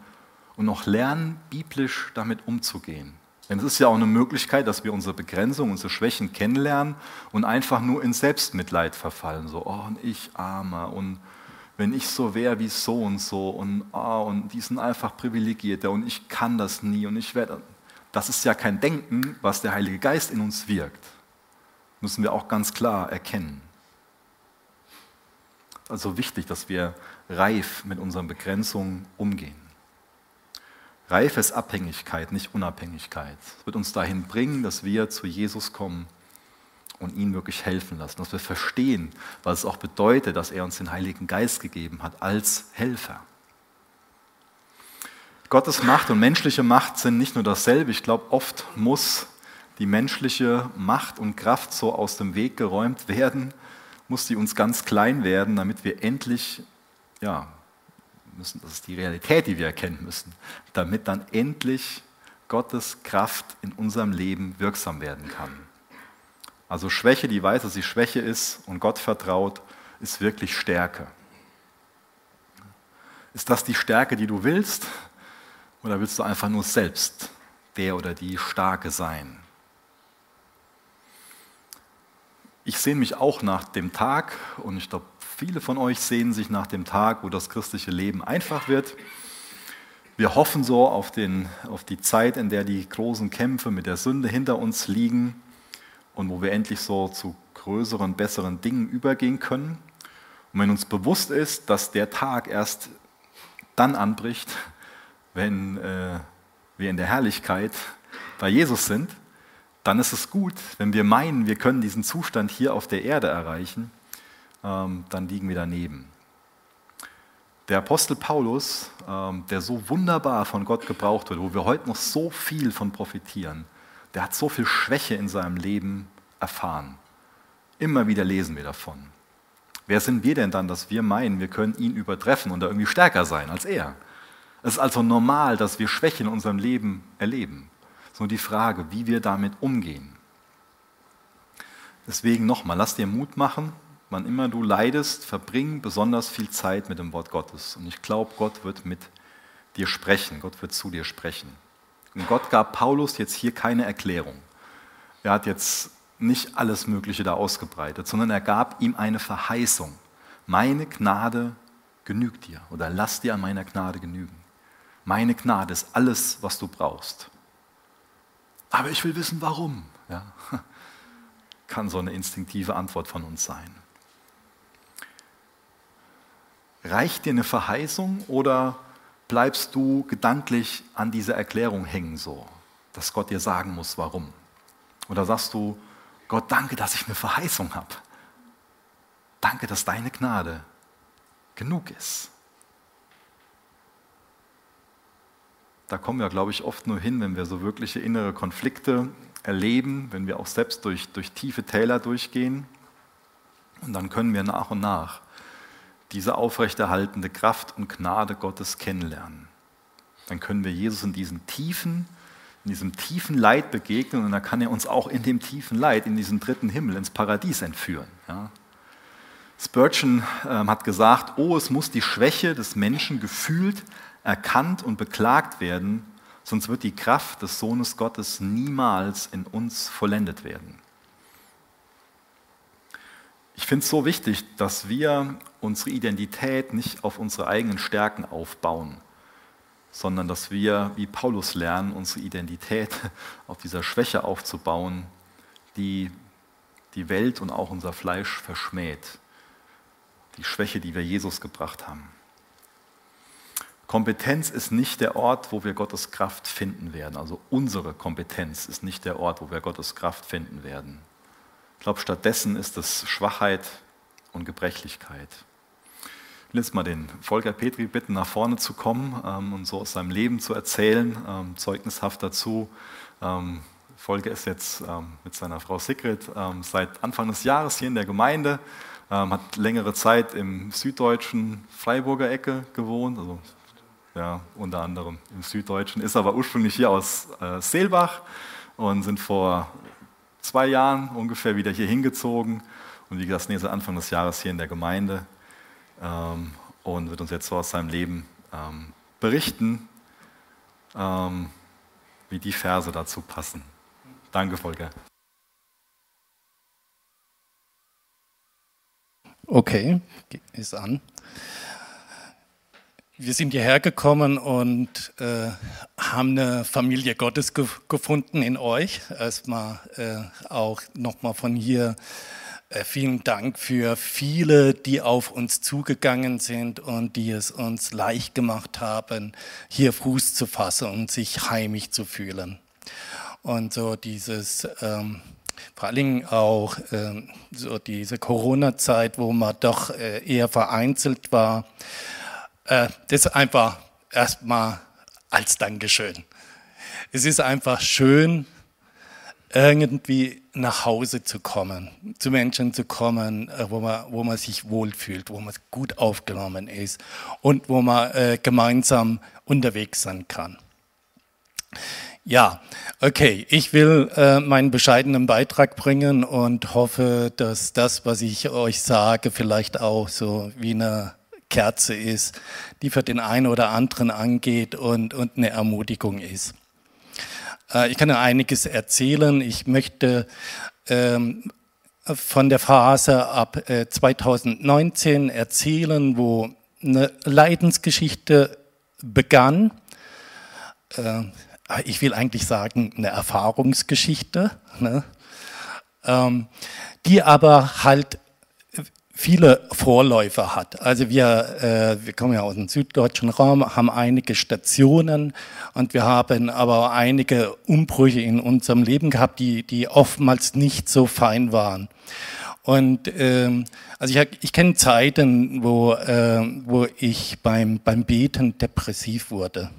und noch lernen, biblisch damit umzugehen. Denn es ist ja auch eine Möglichkeit, dass wir unsere Begrenzungen, unsere Schwächen kennenlernen und einfach nur in Selbstmitleid verfallen. So, oh, und ich armer und wenn ich so wäre wie so und so und, oh, und die sind einfach privilegierte und ich kann das nie und ich werde. Das ist ja kein Denken, was der Heilige Geist in uns wirkt. Müssen wir auch ganz klar erkennen. Also wichtig, dass wir reif mit unseren Begrenzungen umgehen. Reife ist Abhängigkeit, nicht Unabhängigkeit. Es wird uns dahin bringen, dass wir zu Jesus kommen und ihn wirklich helfen lassen, dass wir verstehen, was es auch bedeutet, dass er uns den Heiligen Geist gegeben hat als Helfer. Gottes Macht und menschliche Macht sind nicht nur dasselbe. Ich glaube, oft muss die menschliche Macht und Kraft so aus dem Weg geräumt werden, muss die uns ganz klein werden, damit wir endlich ja, müssen, das ist die Realität, die wir erkennen müssen, damit dann endlich Gottes Kraft in unserem Leben wirksam werden kann. Also Schwäche, die weiß, dass sie Schwäche ist und Gott vertraut, ist wirklich Stärke. Ist das die Stärke, die du willst? Oder willst du einfach nur selbst der oder die Starke sein? Ich sehne mich auch nach dem Tag und ich glaube, Viele von euch sehen sich nach dem Tag, wo das christliche Leben einfach wird. Wir hoffen so auf, den, auf die Zeit, in der die großen Kämpfe mit der Sünde hinter uns liegen und wo wir endlich so zu größeren, besseren Dingen übergehen können. Und wenn uns bewusst ist, dass der Tag erst dann anbricht, wenn äh, wir in der Herrlichkeit bei Jesus sind, dann ist es gut, wenn wir meinen, wir können diesen Zustand hier auf der Erde erreichen dann liegen wir daneben. Der Apostel Paulus, ähm, der so wunderbar von Gott gebraucht wird, wo wir heute noch so viel von profitieren, der hat so viel Schwäche in seinem Leben erfahren. Immer wieder lesen wir davon. Wer sind wir denn dann, dass wir meinen, wir können ihn übertreffen und da irgendwie stärker sein als er? Es ist also normal, dass wir Schwäche in unserem Leben erleben. Es ist nur die Frage, wie wir damit umgehen. Deswegen nochmal, lass dir Mut machen. Wann immer du leidest, verbring besonders viel Zeit mit dem Wort Gottes. Und ich glaube, Gott wird mit dir sprechen. Gott wird zu dir sprechen. Und Gott gab Paulus jetzt hier keine Erklärung. Er hat jetzt nicht alles Mögliche da ausgebreitet, sondern er gab ihm eine Verheißung. Meine Gnade genügt dir oder lass dir an meiner Gnade genügen. Meine Gnade ist alles, was du brauchst. Aber ich will wissen, warum. Ja, kann so eine instinktive Antwort von uns sein. Reicht dir eine Verheißung oder bleibst du gedanklich an dieser Erklärung hängen so, dass Gott dir sagen muss, warum? Oder sagst du, Gott, danke, dass ich eine Verheißung habe. Danke, dass deine Gnade genug ist. Da kommen wir, glaube ich, oft nur hin, wenn wir so wirkliche innere Konflikte erleben, wenn wir auch selbst durch, durch tiefe Täler durchgehen. Und dann können wir nach und nach diese aufrechterhaltende Kraft und Gnade Gottes kennenlernen. Dann können wir Jesus in diesen tiefen, in diesem tiefen Leid begegnen und dann kann er uns auch in dem tiefen Leid, in diesen dritten Himmel, ins Paradies entführen. Ja. Spurgeon äh, hat gesagt, oh, es muss die Schwäche des Menschen gefühlt, erkannt und beklagt werden, sonst wird die Kraft des Sohnes Gottes niemals in uns vollendet werden. Ich finde es so wichtig, dass wir unsere Identität nicht auf unsere eigenen Stärken aufbauen, sondern dass wir, wie Paulus lernen, unsere Identität auf dieser Schwäche aufzubauen, die die Welt und auch unser Fleisch verschmäht. Die Schwäche, die wir Jesus gebracht haben. Kompetenz ist nicht der Ort, wo wir Gottes Kraft finden werden. Also unsere Kompetenz ist nicht der Ort, wo wir Gottes Kraft finden werden. Ich glaube, stattdessen ist es Schwachheit und Gebrechlichkeit. Will jetzt mal den Volker Petri bitten, nach vorne zu kommen ähm, und so aus seinem Leben zu erzählen, ähm, zeugnishaft dazu. Ähm, Volker ist jetzt ähm, mit seiner Frau Sigrid ähm, seit Anfang des Jahres hier in der Gemeinde, ähm, hat längere Zeit im süddeutschen Freiburger Ecke gewohnt, also ja, unter anderem im Süddeutschen, ist aber ursprünglich hier aus äh, Seelbach und sind vor zwei Jahren ungefähr wieder hier hingezogen und wie gesagt, nächste Anfang des Jahres hier in der Gemeinde ähm, und wird uns jetzt so aus seinem Leben ähm, berichten, ähm, wie die Verse dazu passen. Danke, Volker. Okay, ist an wir sind hierher gekommen und äh, haben eine Familie Gottes ge gefunden in euch. Erstmal äh, auch nochmal von hier vielen Dank für viele, die auf uns zugegangen sind und die es uns leicht gemacht haben, hier Fuß zu fassen und sich heimisch zu fühlen. Und so dieses, ähm, vor allen Dingen auch ähm, so diese Corona-Zeit, wo man doch äh, eher vereinzelt war, äh, das einfach erstmal als Dankeschön. Es ist einfach schön, irgendwie nach Hause zu kommen, zu Menschen zu kommen, äh, wo man, wo man sich wohlfühlt, wo man gut aufgenommen ist und wo man äh, gemeinsam unterwegs sein kann. Ja, okay, ich will äh, meinen bescheidenen Beitrag bringen und hoffe, dass das, was ich euch sage, vielleicht auch so wie eine Kerze ist, die für den einen oder anderen angeht und, und eine Ermutigung ist. Äh, ich kann einiges erzählen. Ich möchte ähm, von der Phase ab äh, 2019 erzählen, wo eine Leidensgeschichte begann. Äh, ich will eigentlich sagen, eine Erfahrungsgeschichte, ne? ähm, die aber halt viele Vorläufer hat. Also wir, äh, wir kommen ja aus dem süddeutschen Raum, haben einige Stationen und wir haben aber einige Umbrüche in unserem Leben gehabt, die, die oftmals nicht so fein waren. Und ähm, also ich, ich kenne Zeiten, wo, äh, wo ich beim, beim Beten depressiv wurde.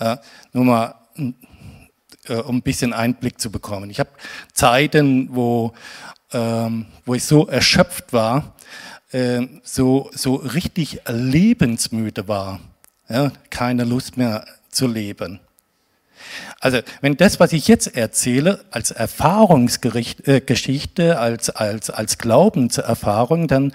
Ja, nur mal äh, um ein bisschen Einblick zu bekommen. Ich habe Zeiten, wo, ähm, wo ich so erschöpft war, äh, so, so richtig lebensmüde war. Ja, keine Lust mehr zu leben. Also wenn das, was ich jetzt erzähle, als Erfahrungsgeschichte, äh, als, als, als Glaubenserfahrung, dann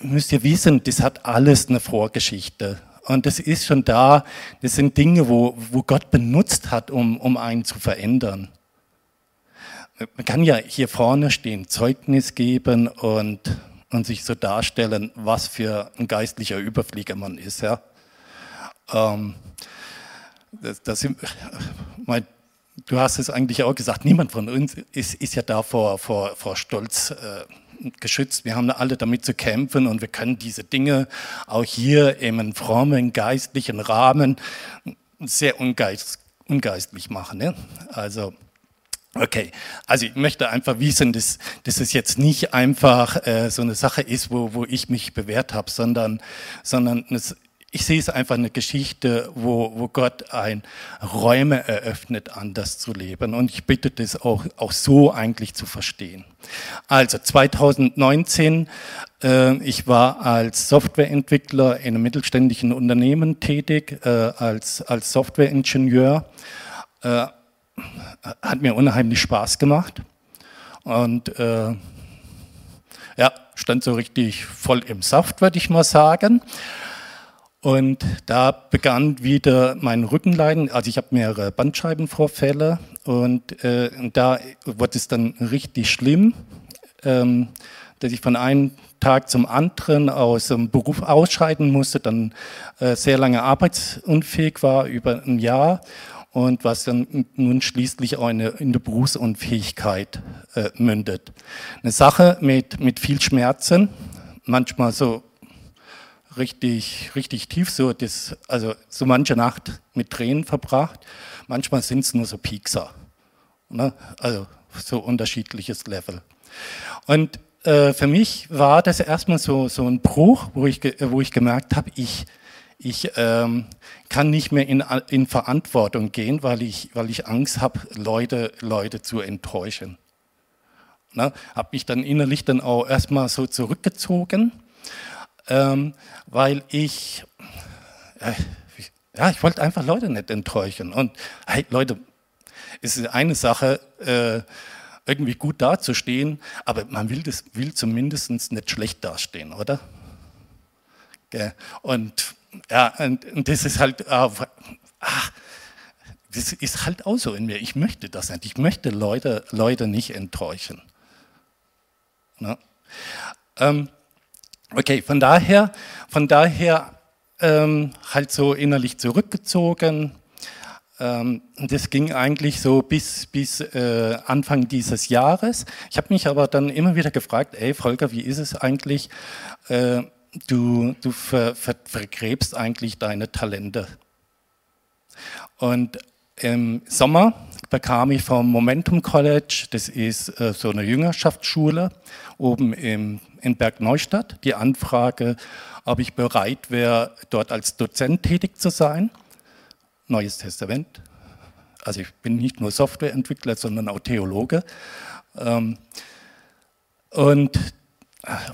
müsst ihr wissen, das hat alles eine Vorgeschichte. Und das ist schon da, das sind Dinge, wo, wo Gott benutzt hat, um, um einen zu verändern. Man kann ja hier vorne stehen, Zeugnis geben und, und sich so darstellen, was für ein geistlicher Überflieger man ist. Ja. Ähm, das, das, mein, du hast es eigentlich auch gesagt, niemand von uns ist, ist ja da vor, vor, vor Stolz äh, geschützt. Wir haben alle damit zu kämpfen und wir können diese Dinge auch hier im frommen, geistlichen Rahmen sehr ungeist, ungeistlich machen. Ne? Also, Okay, also ich möchte einfach wissen, dass, dass es jetzt nicht einfach äh, so eine Sache ist, wo, wo ich mich bewährt habe, sondern, sondern es ich sehe es einfach eine Geschichte, wo, wo Gott ein Räume eröffnet, anders zu leben. Und ich bitte das auch, auch so eigentlich zu verstehen. Also 2019, äh, ich war als Softwareentwickler in einem mittelständischen Unternehmen tätig, äh, als, als Softwareingenieur. Äh, hat mir unheimlich Spaß gemacht. Und äh, ja, stand so richtig voll im Saft, würde ich mal sagen. Und da begann wieder mein Rückenleiden. Also ich habe mehrere Bandscheibenvorfälle und äh, da wurde es dann richtig schlimm, ähm, dass ich von einem Tag zum anderen aus dem Beruf ausscheiden musste, dann äh, sehr lange arbeitsunfähig war, über ein Jahr und was dann nun schließlich auch in, der Berufsunfähigkeit äh, mündet. Eine Sache mit, mit viel Schmerzen, manchmal so richtig, richtig tief, so, das, also so manche Nacht mit Tränen verbracht. Manchmal sind es nur so Piekser. Ne? Also so unterschiedliches Level. Und äh, für mich war das erstmal so, so ein Bruch, wo ich, wo ich gemerkt habe, ich, ich ähm, kann nicht mehr in, in Verantwortung gehen, weil ich, weil ich Angst habe, Leute, Leute zu enttäuschen. Ne? Habe mich dann innerlich dann auch erstmal so zurückgezogen ähm, weil ich, äh, ja, ich wollte einfach Leute nicht enttäuschen. Und hey, Leute, es ist eine Sache, äh, irgendwie gut dazustehen, aber man will, das, will zumindest nicht schlecht dastehen, oder? Und ja, und, und, das ist halt, äh, ach, das ist halt auch so in mir. Ich möchte das nicht. Ich möchte Leute, Leute nicht enttäuschen. Ne? Ähm, Okay, von daher, von daher ähm, halt so innerlich zurückgezogen. Ähm, das ging eigentlich so bis, bis äh, Anfang dieses Jahres. Ich habe mich aber dann immer wieder gefragt, ey Volker, wie ist es eigentlich? Äh, du du ver, ver, vergräbst eigentlich deine Talente. Und im Sommer bekam ich vom Momentum College, das ist äh, so eine Jüngerschaftsschule oben im in Bergneustadt die Anfrage, ob ich bereit wäre, dort als Dozent tätig zu sein. Neues Testament. Also ich bin nicht nur Softwareentwickler, sondern auch Theologe. Ähm, und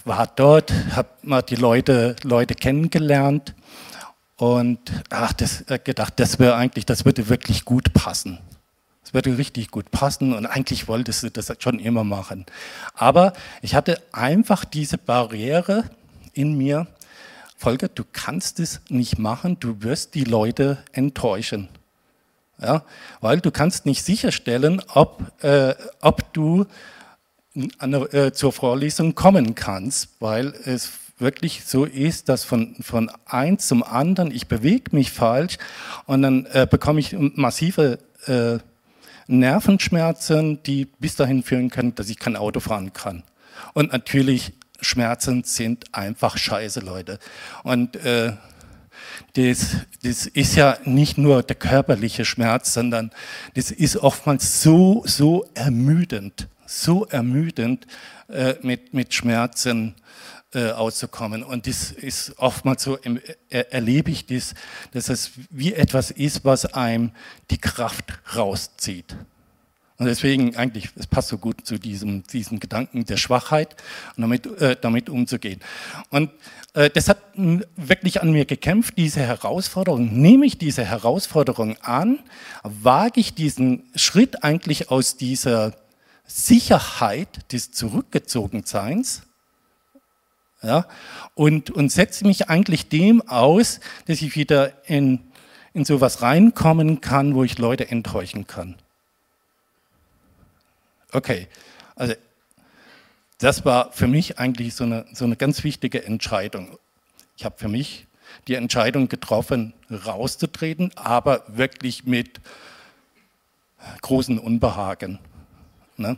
war dort, habe mal die Leute, Leute kennengelernt und ach, das, äh, gedacht, das wäre eigentlich, das würde wirklich gut passen. Es würde richtig gut passen und eigentlich wolltest du das schon immer machen. Aber ich hatte einfach diese Barriere in mir. Volker, du kannst es nicht machen, du wirst die Leute enttäuschen. Ja, weil du kannst nicht sicherstellen, ob, äh, ob du äh, zur Vorlesung kommen kannst, weil es wirklich so ist, dass von, von eins zum anderen, ich bewege mich falsch und dann äh, bekomme ich massive äh, Nervenschmerzen, die bis dahin führen können, dass ich kein Auto fahren kann. Und natürlich, Schmerzen sind einfach scheiße, Leute. Und äh, das, das ist ja nicht nur der körperliche Schmerz, sondern das ist oftmals so, so ermüdend, so ermüdend äh, mit, mit Schmerzen äh, auszukommen. Und das ist oftmals so, er, erlebe ich das, dass es wie etwas ist, was einem die Kraft rauszieht. Und deswegen eigentlich, es passt so gut zu diesem, diesem Gedanken der Schwachheit und damit, äh, damit umzugehen. Und äh, das hat wirklich an mir gekämpft, diese Herausforderung. Nehme ich diese Herausforderung an? Wage ich diesen Schritt eigentlich aus dieser Sicherheit des Zurückgezogenseins? Ja, und, und setze mich eigentlich dem aus, dass ich wieder in, in sowas reinkommen kann, wo ich Leute enttäuschen kann. Okay, also das war für mich eigentlich so eine, so eine ganz wichtige Entscheidung. Ich habe für mich die Entscheidung getroffen, rauszutreten, aber wirklich mit großen Unbehagen. Ne?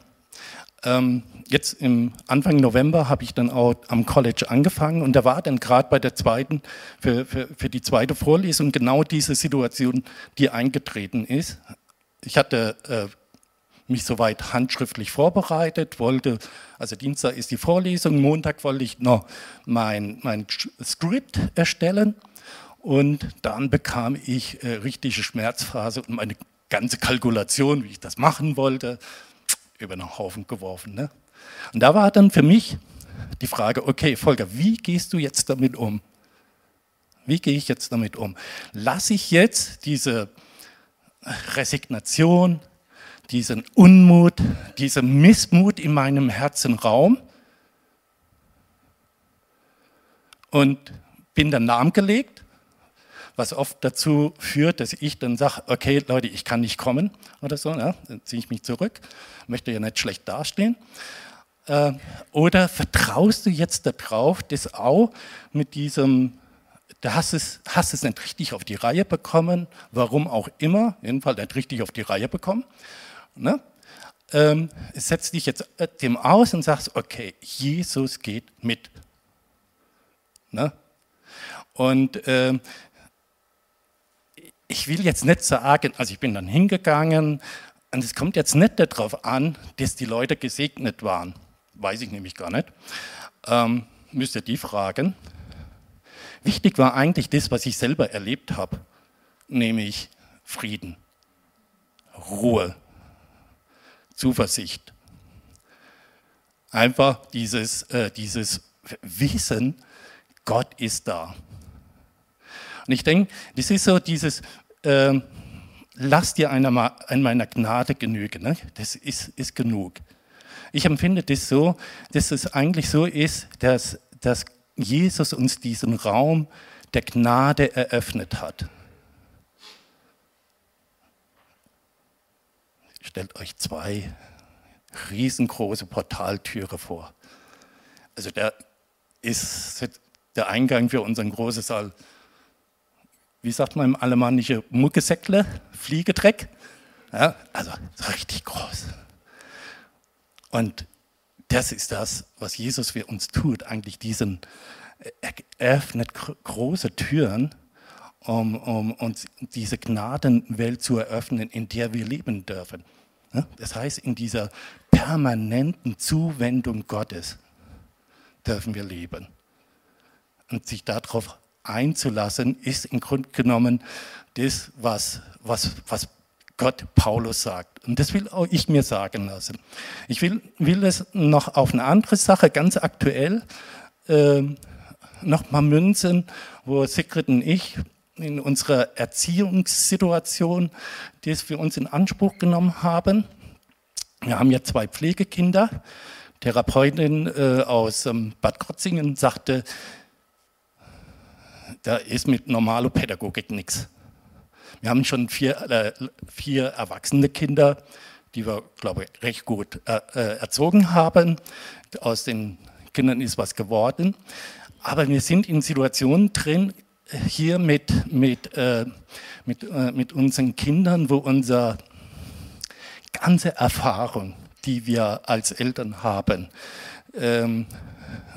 Ähm, jetzt im Anfang November habe ich dann auch am College angefangen und da war dann gerade bei der zweiten, für, für, für die zweite Vorlesung genau diese Situation, die eingetreten ist. Ich hatte äh, mich soweit handschriftlich vorbereitet, wollte, also Dienstag ist die Vorlesung, Montag wollte ich noch mein, mein Skript erstellen und dann bekam ich äh, richtige Schmerzphase und meine ganze Kalkulation, wie ich das machen wollte, über den Haufen geworfen. Ne? Und da war dann für mich die Frage, okay, Volker, wie gehst du jetzt damit um? Wie gehe ich jetzt damit um? Lasse ich jetzt diese Resignation, diesen Unmut, diesen Missmut in meinem Herzen Raum und bin dann lahmgelegt, was oft dazu führt, dass ich dann sage, okay Leute, ich kann nicht kommen oder so, ja, dann ziehe ich mich zurück, möchte ja nicht schlecht dastehen. Äh, oder vertraust du jetzt darauf, dass auch mit diesem du hast es, hast es nicht richtig auf die Reihe bekommen, warum auch immer, jedenfalls nicht richtig auf die Reihe bekommen. Ne? Ähm, setz dich jetzt äh, dem aus und sagst, okay, Jesus geht mit. Ne? Und ähm, ich will jetzt nicht sagen, also ich bin dann hingegangen und es kommt jetzt nicht darauf an, dass die Leute gesegnet waren. Weiß ich nämlich gar nicht. Ähm, müsst ihr die fragen. Wichtig war eigentlich das, was ich selber erlebt habe, nämlich Frieden, Ruhe, Zuversicht. Einfach dieses, äh, dieses Wissen, Gott ist da. Und ich denke, das ist so dieses, äh, lass dir einer, an meiner Gnade genügen. Ne? Das ist, ist genug. Ich empfinde das so, dass es eigentlich so ist, dass, dass Jesus uns diesen Raum der Gnade eröffnet hat. Stellt euch zwei riesengroße Portaltüre vor. Also da ist der Eingang für unseren großen Saal, wie sagt man im Alemannischen, Muckesäckle, Fliegedreck. Ja, also richtig groß. Und das ist das, was Jesus für uns tut, eigentlich diesen, er öffnet große Türen, um, um uns diese Gnadenwelt zu eröffnen, in der wir leben dürfen. Das heißt, in dieser permanenten Zuwendung Gottes dürfen wir leben. Und sich darauf einzulassen, ist im Grunde genommen das, was, was, was Gott Paulus sagt. Und das will auch ich mir sagen lassen. Ich will, will es noch auf eine andere Sache, ganz aktuell, äh, noch mal münzen, wo Sigrid und ich in unserer Erziehungssituation, die es für uns in Anspruch genommen haben. Wir haben ja zwei Pflegekinder. Therapeutin äh, aus ähm, Bad Krotzingen sagte, da ist mit normaler Pädagogik nichts. Wir haben schon vier, äh, vier erwachsene Kinder, die wir, glaube ich, recht gut äh, äh, erzogen haben. Aus den Kindern ist was geworden. Aber wir sind in Situationen drin, hier mit, mit, äh, mit, äh, mit unseren Kindern, wo unsere ganze Erfahrung, die wir als Eltern haben, ähm,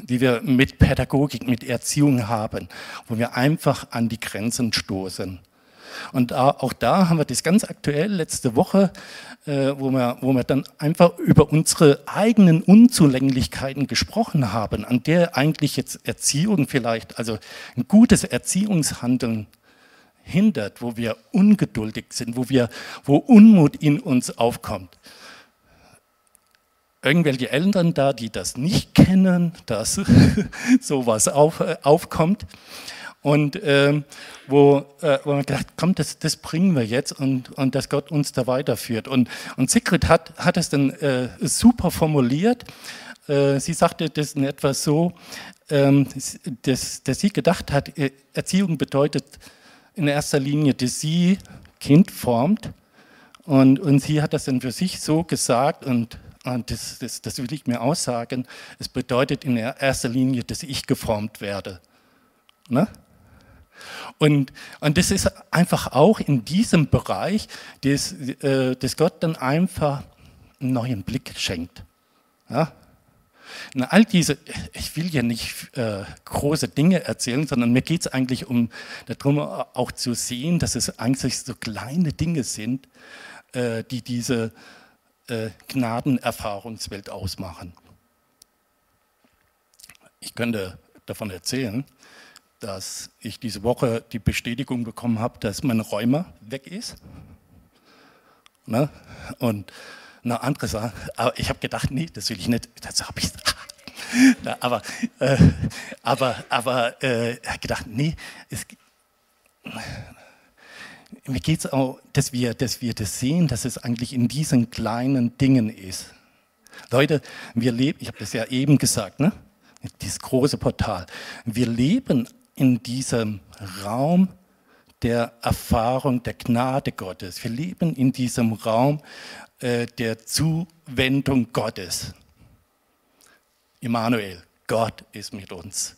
die wir mit Pädagogik, mit Erziehung haben, wo wir einfach an die Grenzen stoßen. Und auch da haben wir das ganz aktuell letzte Woche, äh, wo, wir, wo wir dann einfach über unsere eigenen Unzulänglichkeiten gesprochen haben, an der eigentlich jetzt Erziehung vielleicht, also ein gutes Erziehungshandeln hindert, wo wir ungeduldig sind, wo, wir, wo Unmut in uns aufkommt. Irgendwelche Eltern da, die das nicht kennen, dass sowas auf, äh, aufkommt. Und ähm, wo, äh, wo man gedacht, komm, das, das bringen wir jetzt und, und dass Gott uns da weiterführt. Und, und Sigrid hat, hat es dann äh, super formuliert. Äh, sie sagte das in etwa so, ähm, dass, dass sie gedacht hat, äh, Erziehung bedeutet in erster Linie, dass sie Kind formt. Und, und sie hat das dann für sich so gesagt und und das, das, das, will ich mir aussagen, es bedeutet in erster Linie, dass ich geformt werde. Ne? Und, und das ist einfach auch in diesem Bereich, dass, äh, dass Gott dann einfach einen neuen Blick schenkt. Ja? Na, all diese, ich will ja nicht äh, große Dinge erzählen, sondern mir geht es eigentlich um darum, auch zu sehen, dass es eigentlich so kleine Dinge sind, äh, die diese äh, Gnadenerfahrungswelt ausmachen. Ich könnte davon erzählen, dass ich diese Woche die Bestätigung bekommen habe, dass mein Rheuma weg ist. Ne? Und eine andere Sache, aber ich habe gedacht, nee, das will ich nicht, das habe ich. aber äh, aber, aber äh, gedacht, nee, es, mir geht es auch, dass wir, dass wir das sehen, dass es eigentlich in diesen kleinen Dingen ist. Leute, wir leben, ich habe das ja eben gesagt, ne? dieses große Portal. Wir leben in diesem Raum der Erfahrung der Gnade Gottes. Wir leben in diesem Raum äh, der Zuwendung Gottes. Immanuel, Gott ist mit uns.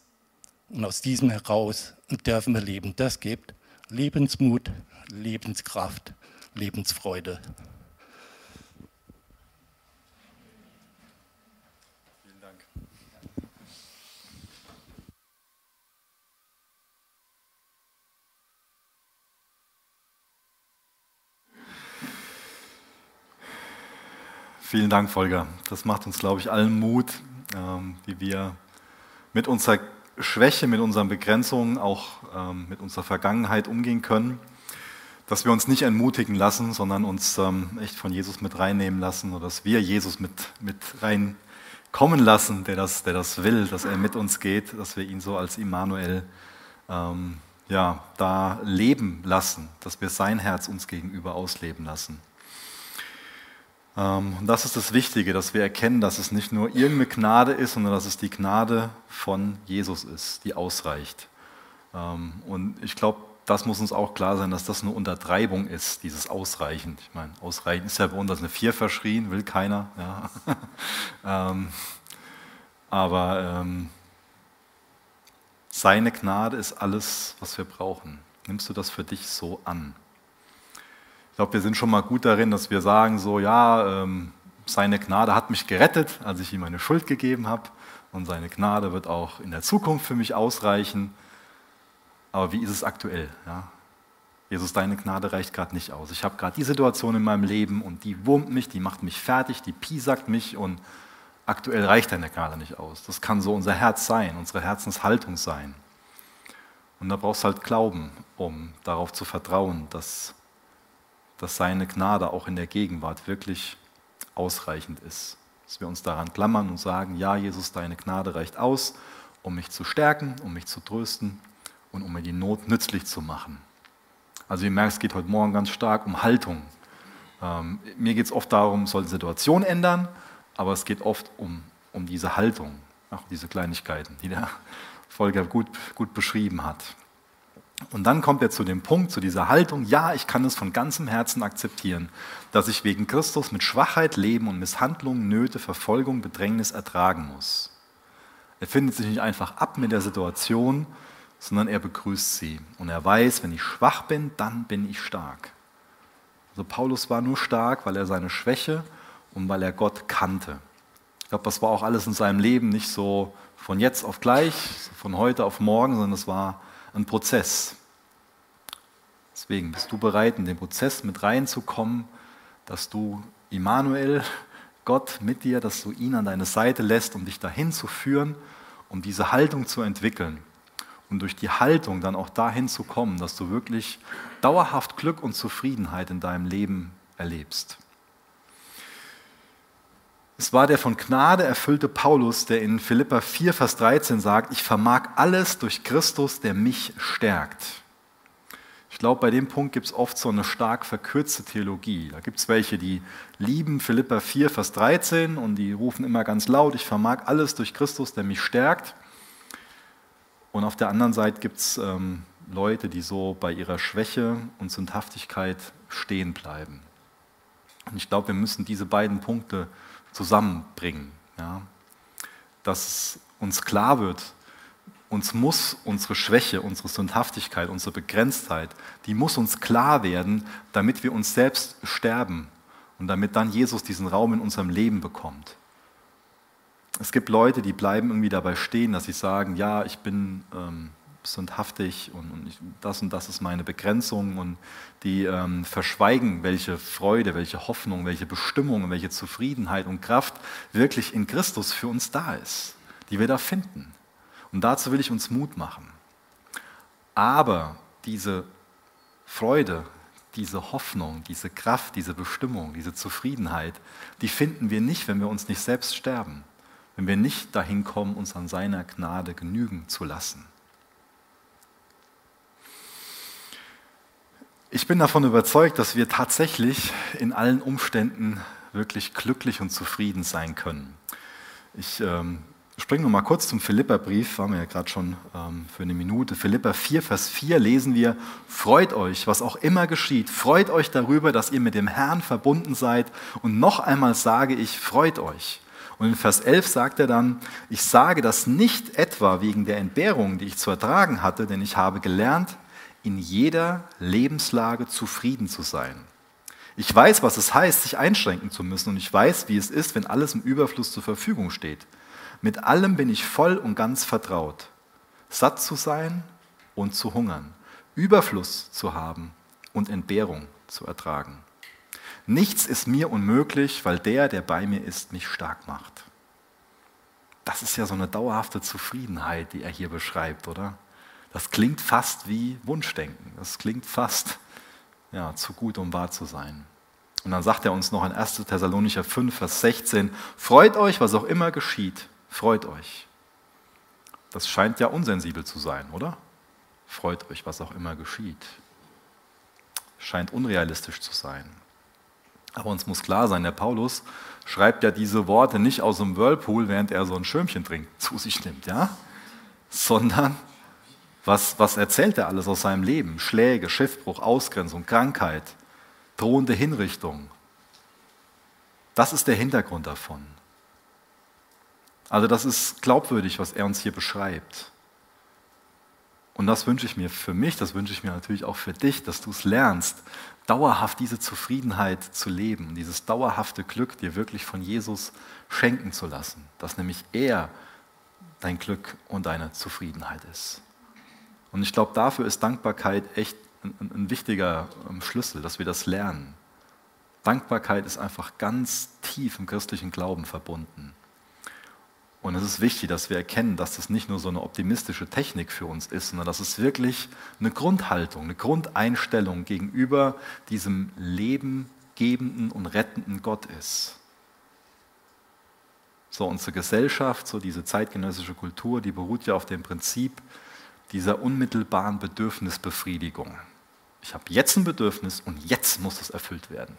Und aus diesem heraus dürfen wir leben. Das gibt Lebensmut, Lebenskraft, Lebensfreude. Vielen Dank, Volker. Das macht uns, glaube ich, allen Mut, ähm, wie wir mit unserer Schwäche, mit unseren Begrenzungen, auch ähm, mit unserer Vergangenheit umgehen können. Dass wir uns nicht entmutigen lassen, sondern uns ähm, echt von Jesus mit reinnehmen lassen oder dass wir Jesus mit, mit reinkommen lassen, der das, der das will, dass er mit uns geht, dass wir ihn so als Immanuel ja, da leben lassen, dass wir sein Herz uns gegenüber ausleben lassen. Ähm, und das ist das Wichtige, dass wir erkennen, dass es nicht nur irgendeine Gnade ist, sondern dass es die Gnade von Jesus ist, die ausreicht. Ähm, und ich glaube, das muss uns auch klar sein, dass das eine Untertreibung ist, dieses Ausreichend. Ich meine, ausreichend ist ja bei uns eine Vier verschrien, will keiner. Ja. Ähm, aber seine Gnade ist alles, was wir brauchen. Nimmst du das für dich so an? Ich glaube, wir sind schon mal gut darin, dass wir sagen, so, ja, ähm, seine Gnade hat mich gerettet, als ich ihm meine Schuld gegeben habe. Und seine Gnade wird auch in der Zukunft für mich ausreichen. Aber wie ist es aktuell? Ja? Jesus, deine Gnade reicht gerade nicht aus. Ich habe gerade die Situation in meinem Leben und die wurmt mich, die macht mich fertig, die piesackt mich und aktuell reicht deine Gnade nicht aus. Das kann so unser Herz sein, unsere Herzenshaltung sein. Und da brauchst du halt Glauben, um darauf zu vertrauen, dass dass seine Gnade auch in der Gegenwart wirklich ausreichend ist. Dass wir uns daran klammern und sagen, ja Jesus, deine Gnade reicht aus, um mich zu stärken, um mich zu trösten und um mir die Not nützlich zu machen. Also ihr merkt, es geht heute Morgen ganz stark um Haltung. Ähm, mir geht es oft darum, soll die Situation ändern, aber es geht oft um, um diese Haltung, auch diese Kleinigkeiten, die der Volker gut, gut beschrieben hat. Und dann kommt er zu dem Punkt, zu dieser Haltung, ja, ich kann es von ganzem Herzen akzeptieren, dass ich wegen Christus mit Schwachheit leben und Misshandlungen, Nöte, Verfolgung, Bedrängnis ertragen muss. Er findet sich nicht einfach ab mit der Situation, sondern er begrüßt sie. Und er weiß, wenn ich schwach bin, dann bin ich stark. Also Paulus war nur stark, weil er seine Schwäche und weil er Gott kannte. Ich glaube, das war auch alles in seinem Leben nicht so von jetzt auf gleich, von heute auf morgen, sondern es war ein Prozess. Deswegen bist du bereit, in den Prozess mit reinzukommen, dass du Immanuel, Gott mit dir, dass du ihn an deine Seite lässt, um dich dahin zu führen, um diese Haltung zu entwickeln. Und durch die Haltung dann auch dahin zu kommen, dass du wirklich dauerhaft Glück und Zufriedenheit in deinem Leben erlebst. Es war der von Gnade erfüllte Paulus, der in Philippa 4, Vers 13 sagt, ich vermag alles durch Christus, der mich stärkt. Ich glaube, bei dem Punkt gibt es oft so eine stark verkürzte Theologie. Da gibt es welche, die lieben Philippa 4, Vers 13 und die rufen immer ganz laut, ich vermag alles durch Christus, der mich stärkt. Und auf der anderen Seite gibt es ähm, Leute, die so bei ihrer Schwäche und Sündhaftigkeit stehen bleiben. Und ich glaube, wir müssen diese beiden Punkte zusammenbringen. Ja? Dass uns klar wird, uns muss unsere Schwäche, unsere Sündhaftigkeit, unsere Begrenztheit, die muss uns klar werden, damit wir uns selbst sterben und damit dann Jesus diesen Raum in unserem Leben bekommt. Es gibt Leute, die bleiben irgendwie dabei stehen, dass sie sagen, ja, ich bin ähm, sündhaftig und, und ich, das und das ist meine Begrenzung und die ähm, verschweigen, welche Freude, welche Hoffnung, welche Bestimmung, welche Zufriedenheit und Kraft wirklich in Christus für uns da ist, die wir da finden. Und dazu will ich uns Mut machen. Aber diese Freude, diese Hoffnung, diese Kraft, diese Bestimmung, diese Zufriedenheit, die finden wir nicht, wenn wir uns nicht selbst sterben, wenn wir nicht dahin kommen, uns an seiner Gnade genügen zu lassen. Ich bin davon überzeugt, dass wir tatsächlich in allen Umständen wirklich glücklich und zufrieden sein können. Ich ähm, springe mal kurz zum Philipperbrief, waren wir ja gerade schon ähm, für eine Minute. Philipper 4, Vers 4 lesen wir, freut euch, was auch immer geschieht, freut euch darüber, dass ihr mit dem Herrn verbunden seid und noch einmal sage ich, freut euch. Und in Vers 11 sagt er dann, ich sage das nicht etwa wegen der Entbehrung, die ich zu ertragen hatte, denn ich habe gelernt, in jeder Lebenslage zufrieden zu sein. Ich weiß, was es heißt, sich einschränken zu müssen und ich weiß, wie es ist, wenn alles im Überfluss zur Verfügung steht. Mit allem bin ich voll und ganz vertraut. Satt zu sein und zu hungern, Überfluss zu haben und Entbehrung zu ertragen. Nichts ist mir unmöglich, weil der, der bei mir ist, mich stark macht. Das ist ja so eine dauerhafte Zufriedenheit, die er hier beschreibt, oder? Das klingt fast wie Wunschdenken. Das klingt fast ja, zu gut, um wahr zu sein. Und dann sagt er uns noch in 1. Thessalonicher 5, Vers 16, freut euch, was auch immer geschieht, freut euch. Das scheint ja unsensibel zu sein, oder? Freut euch, was auch immer geschieht. Scheint unrealistisch zu sein. Aber uns muss klar sein, der Paulus schreibt ja diese Worte nicht aus dem Whirlpool, während er so ein Schirmchen trinkt, zu sich nimmt, ja? Sondern was, was erzählt er alles aus seinem Leben? Schläge, Schiffbruch, Ausgrenzung, Krankheit, drohende Hinrichtung. Das ist der Hintergrund davon. Also das ist glaubwürdig, was er uns hier beschreibt. Und das wünsche ich mir für mich, das wünsche ich mir natürlich auch für dich, dass du es lernst, dauerhaft diese Zufriedenheit zu leben, dieses dauerhafte Glück dir wirklich von Jesus schenken zu lassen, dass nämlich er dein Glück und deine Zufriedenheit ist. Und ich glaube, dafür ist Dankbarkeit echt ein, ein wichtiger ähm, Schlüssel, dass wir das lernen. Dankbarkeit ist einfach ganz tief im christlichen Glauben verbunden. Und es ist wichtig, dass wir erkennen, dass das nicht nur so eine optimistische Technik für uns ist, sondern dass es wirklich eine Grundhaltung, eine Grundeinstellung gegenüber diesem lebengebenden und rettenden Gott ist. So unsere Gesellschaft, so diese zeitgenössische Kultur, die beruht ja auf dem Prinzip, dieser unmittelbaren Bedürfnisbefriedigung. Ich habe jetzt ein Bedürfnis und jetzt muss es erfüllt werden.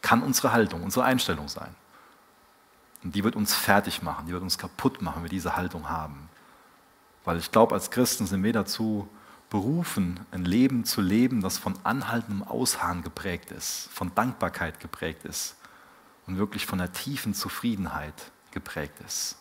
Kann unsere Haltung, unsere Einstellung sein. Und die wird uns fertig machen, die wird uns kaputt machen, wenn wir diese Haltung haben. Weil ich glaube, als Christen sind wir dazu berufen, ein Leben zu leben, das von anhaltendem Ausharren geprägt ist, von Dankbarkeit geprägt ist und wirklich von einer tiefen Zufriedenheit geprägt ist.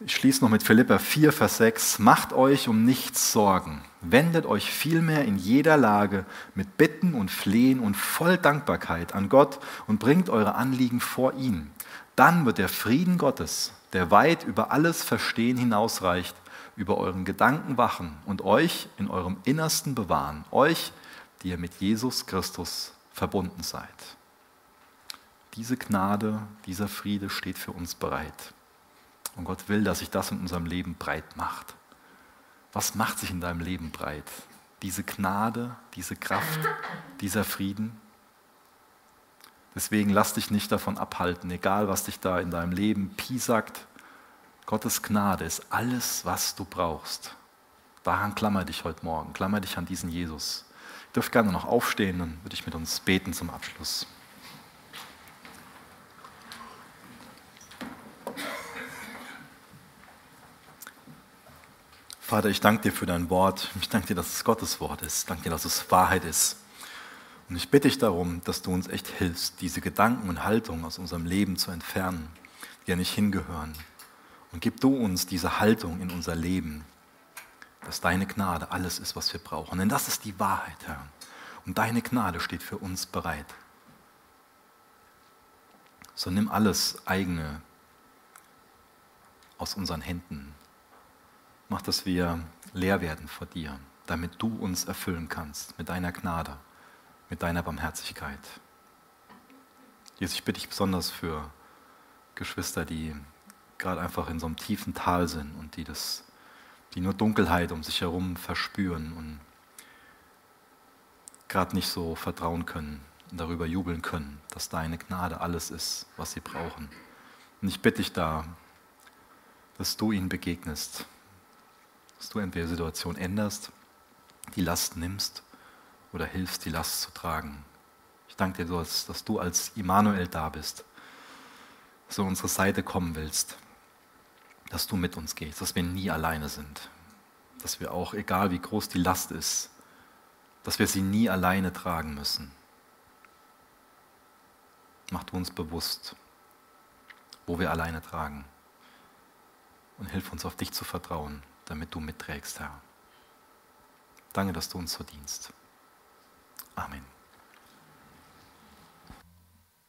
Ich schließe noch mit Philippa 4, Vers 6. Macht euch um nichts Sorgen. Wendet euch vielmehr in jeder Lage mit Bitten und Flehen und voll Dankbarkeit an Gott und bringt eure Anliegen vor ihn. Dann wird der Frieden Gottes, der weit über alles Verstehen hinausreicht, über euren Gedanken wachen und euch in eurem Innersten bewahren. Euch, die ihr mit Jesus Christus verbunden seid. Diese Gnade, dieser Friede steht für uns bereit. Und Gott will, dass sich das in unserem Leben breit macht. Was macht sich in deinem Leben breit? Diese Gnade, diese Kraft, dieser Frieden? Deswegen lass dich nicht davon abhalten, egal was dich da in deinem Leben piesackt. Gottes Gnade ist alles, was du brauchst. Daran klammer dich heute Morgen, klammer dich an diesen Jesus. Ihr dürft gerne noch aufstehen, dann würde ich mit uns beten zum Abschluss. Vater, ich danke dir für dein Wort. Ich danke dir, dass es Gottes Wort ist. Ich danke dir, dass es Wahrheit ist. Und ich bitte dich darum, dass du uns echt hilfst, diese Gedanken und Haltungen aus unserem Leben zu entfernen, die ja nicht hingehören. Und gib du uns diese Haltung in unser Leben, dass deine Gnade alles ist, was wir brauchen. Denn das ist die Wahrheit, Herr. Und deine Gnade steht für uns bereit. So nimm alles eigene aus unseren Händen Mach, dass wir leer werden vor dir, damit du uns erfüllen kannst mit deiner Gnade, mit deiner Barmherzigkeit. Jesus, ich bitte dich besonders für Geschwister, die gerade einfach in so einem tiefen Tal sind und die das, die nur Dunkelheit um sich herum verspüren und gerade nicht so vertrauen können und darüber jubeln können, dass deine Gnade alles ist, was sie brauchen. Und ich bitte dich da, dass du ihnen begegnest dass du entweder Situation änderst, die Last nimmst oder hilfst, die Last zu tragen. Ich danke dir, dass du als Immanuel da bist, dass du an unsere Seite kommen willst, dass du mit uns gehst, dass wir nie alleine sind, dass wir auch, egal wie groß die Last ist, dass wir sie nie alleine tragen müssen. Mach du uns bewusst, wo wir alleine tragen und hilf uns auf dich zu vertrauen damit du mitträgst, Herr. Danke, dass du uns so dienst. Amen.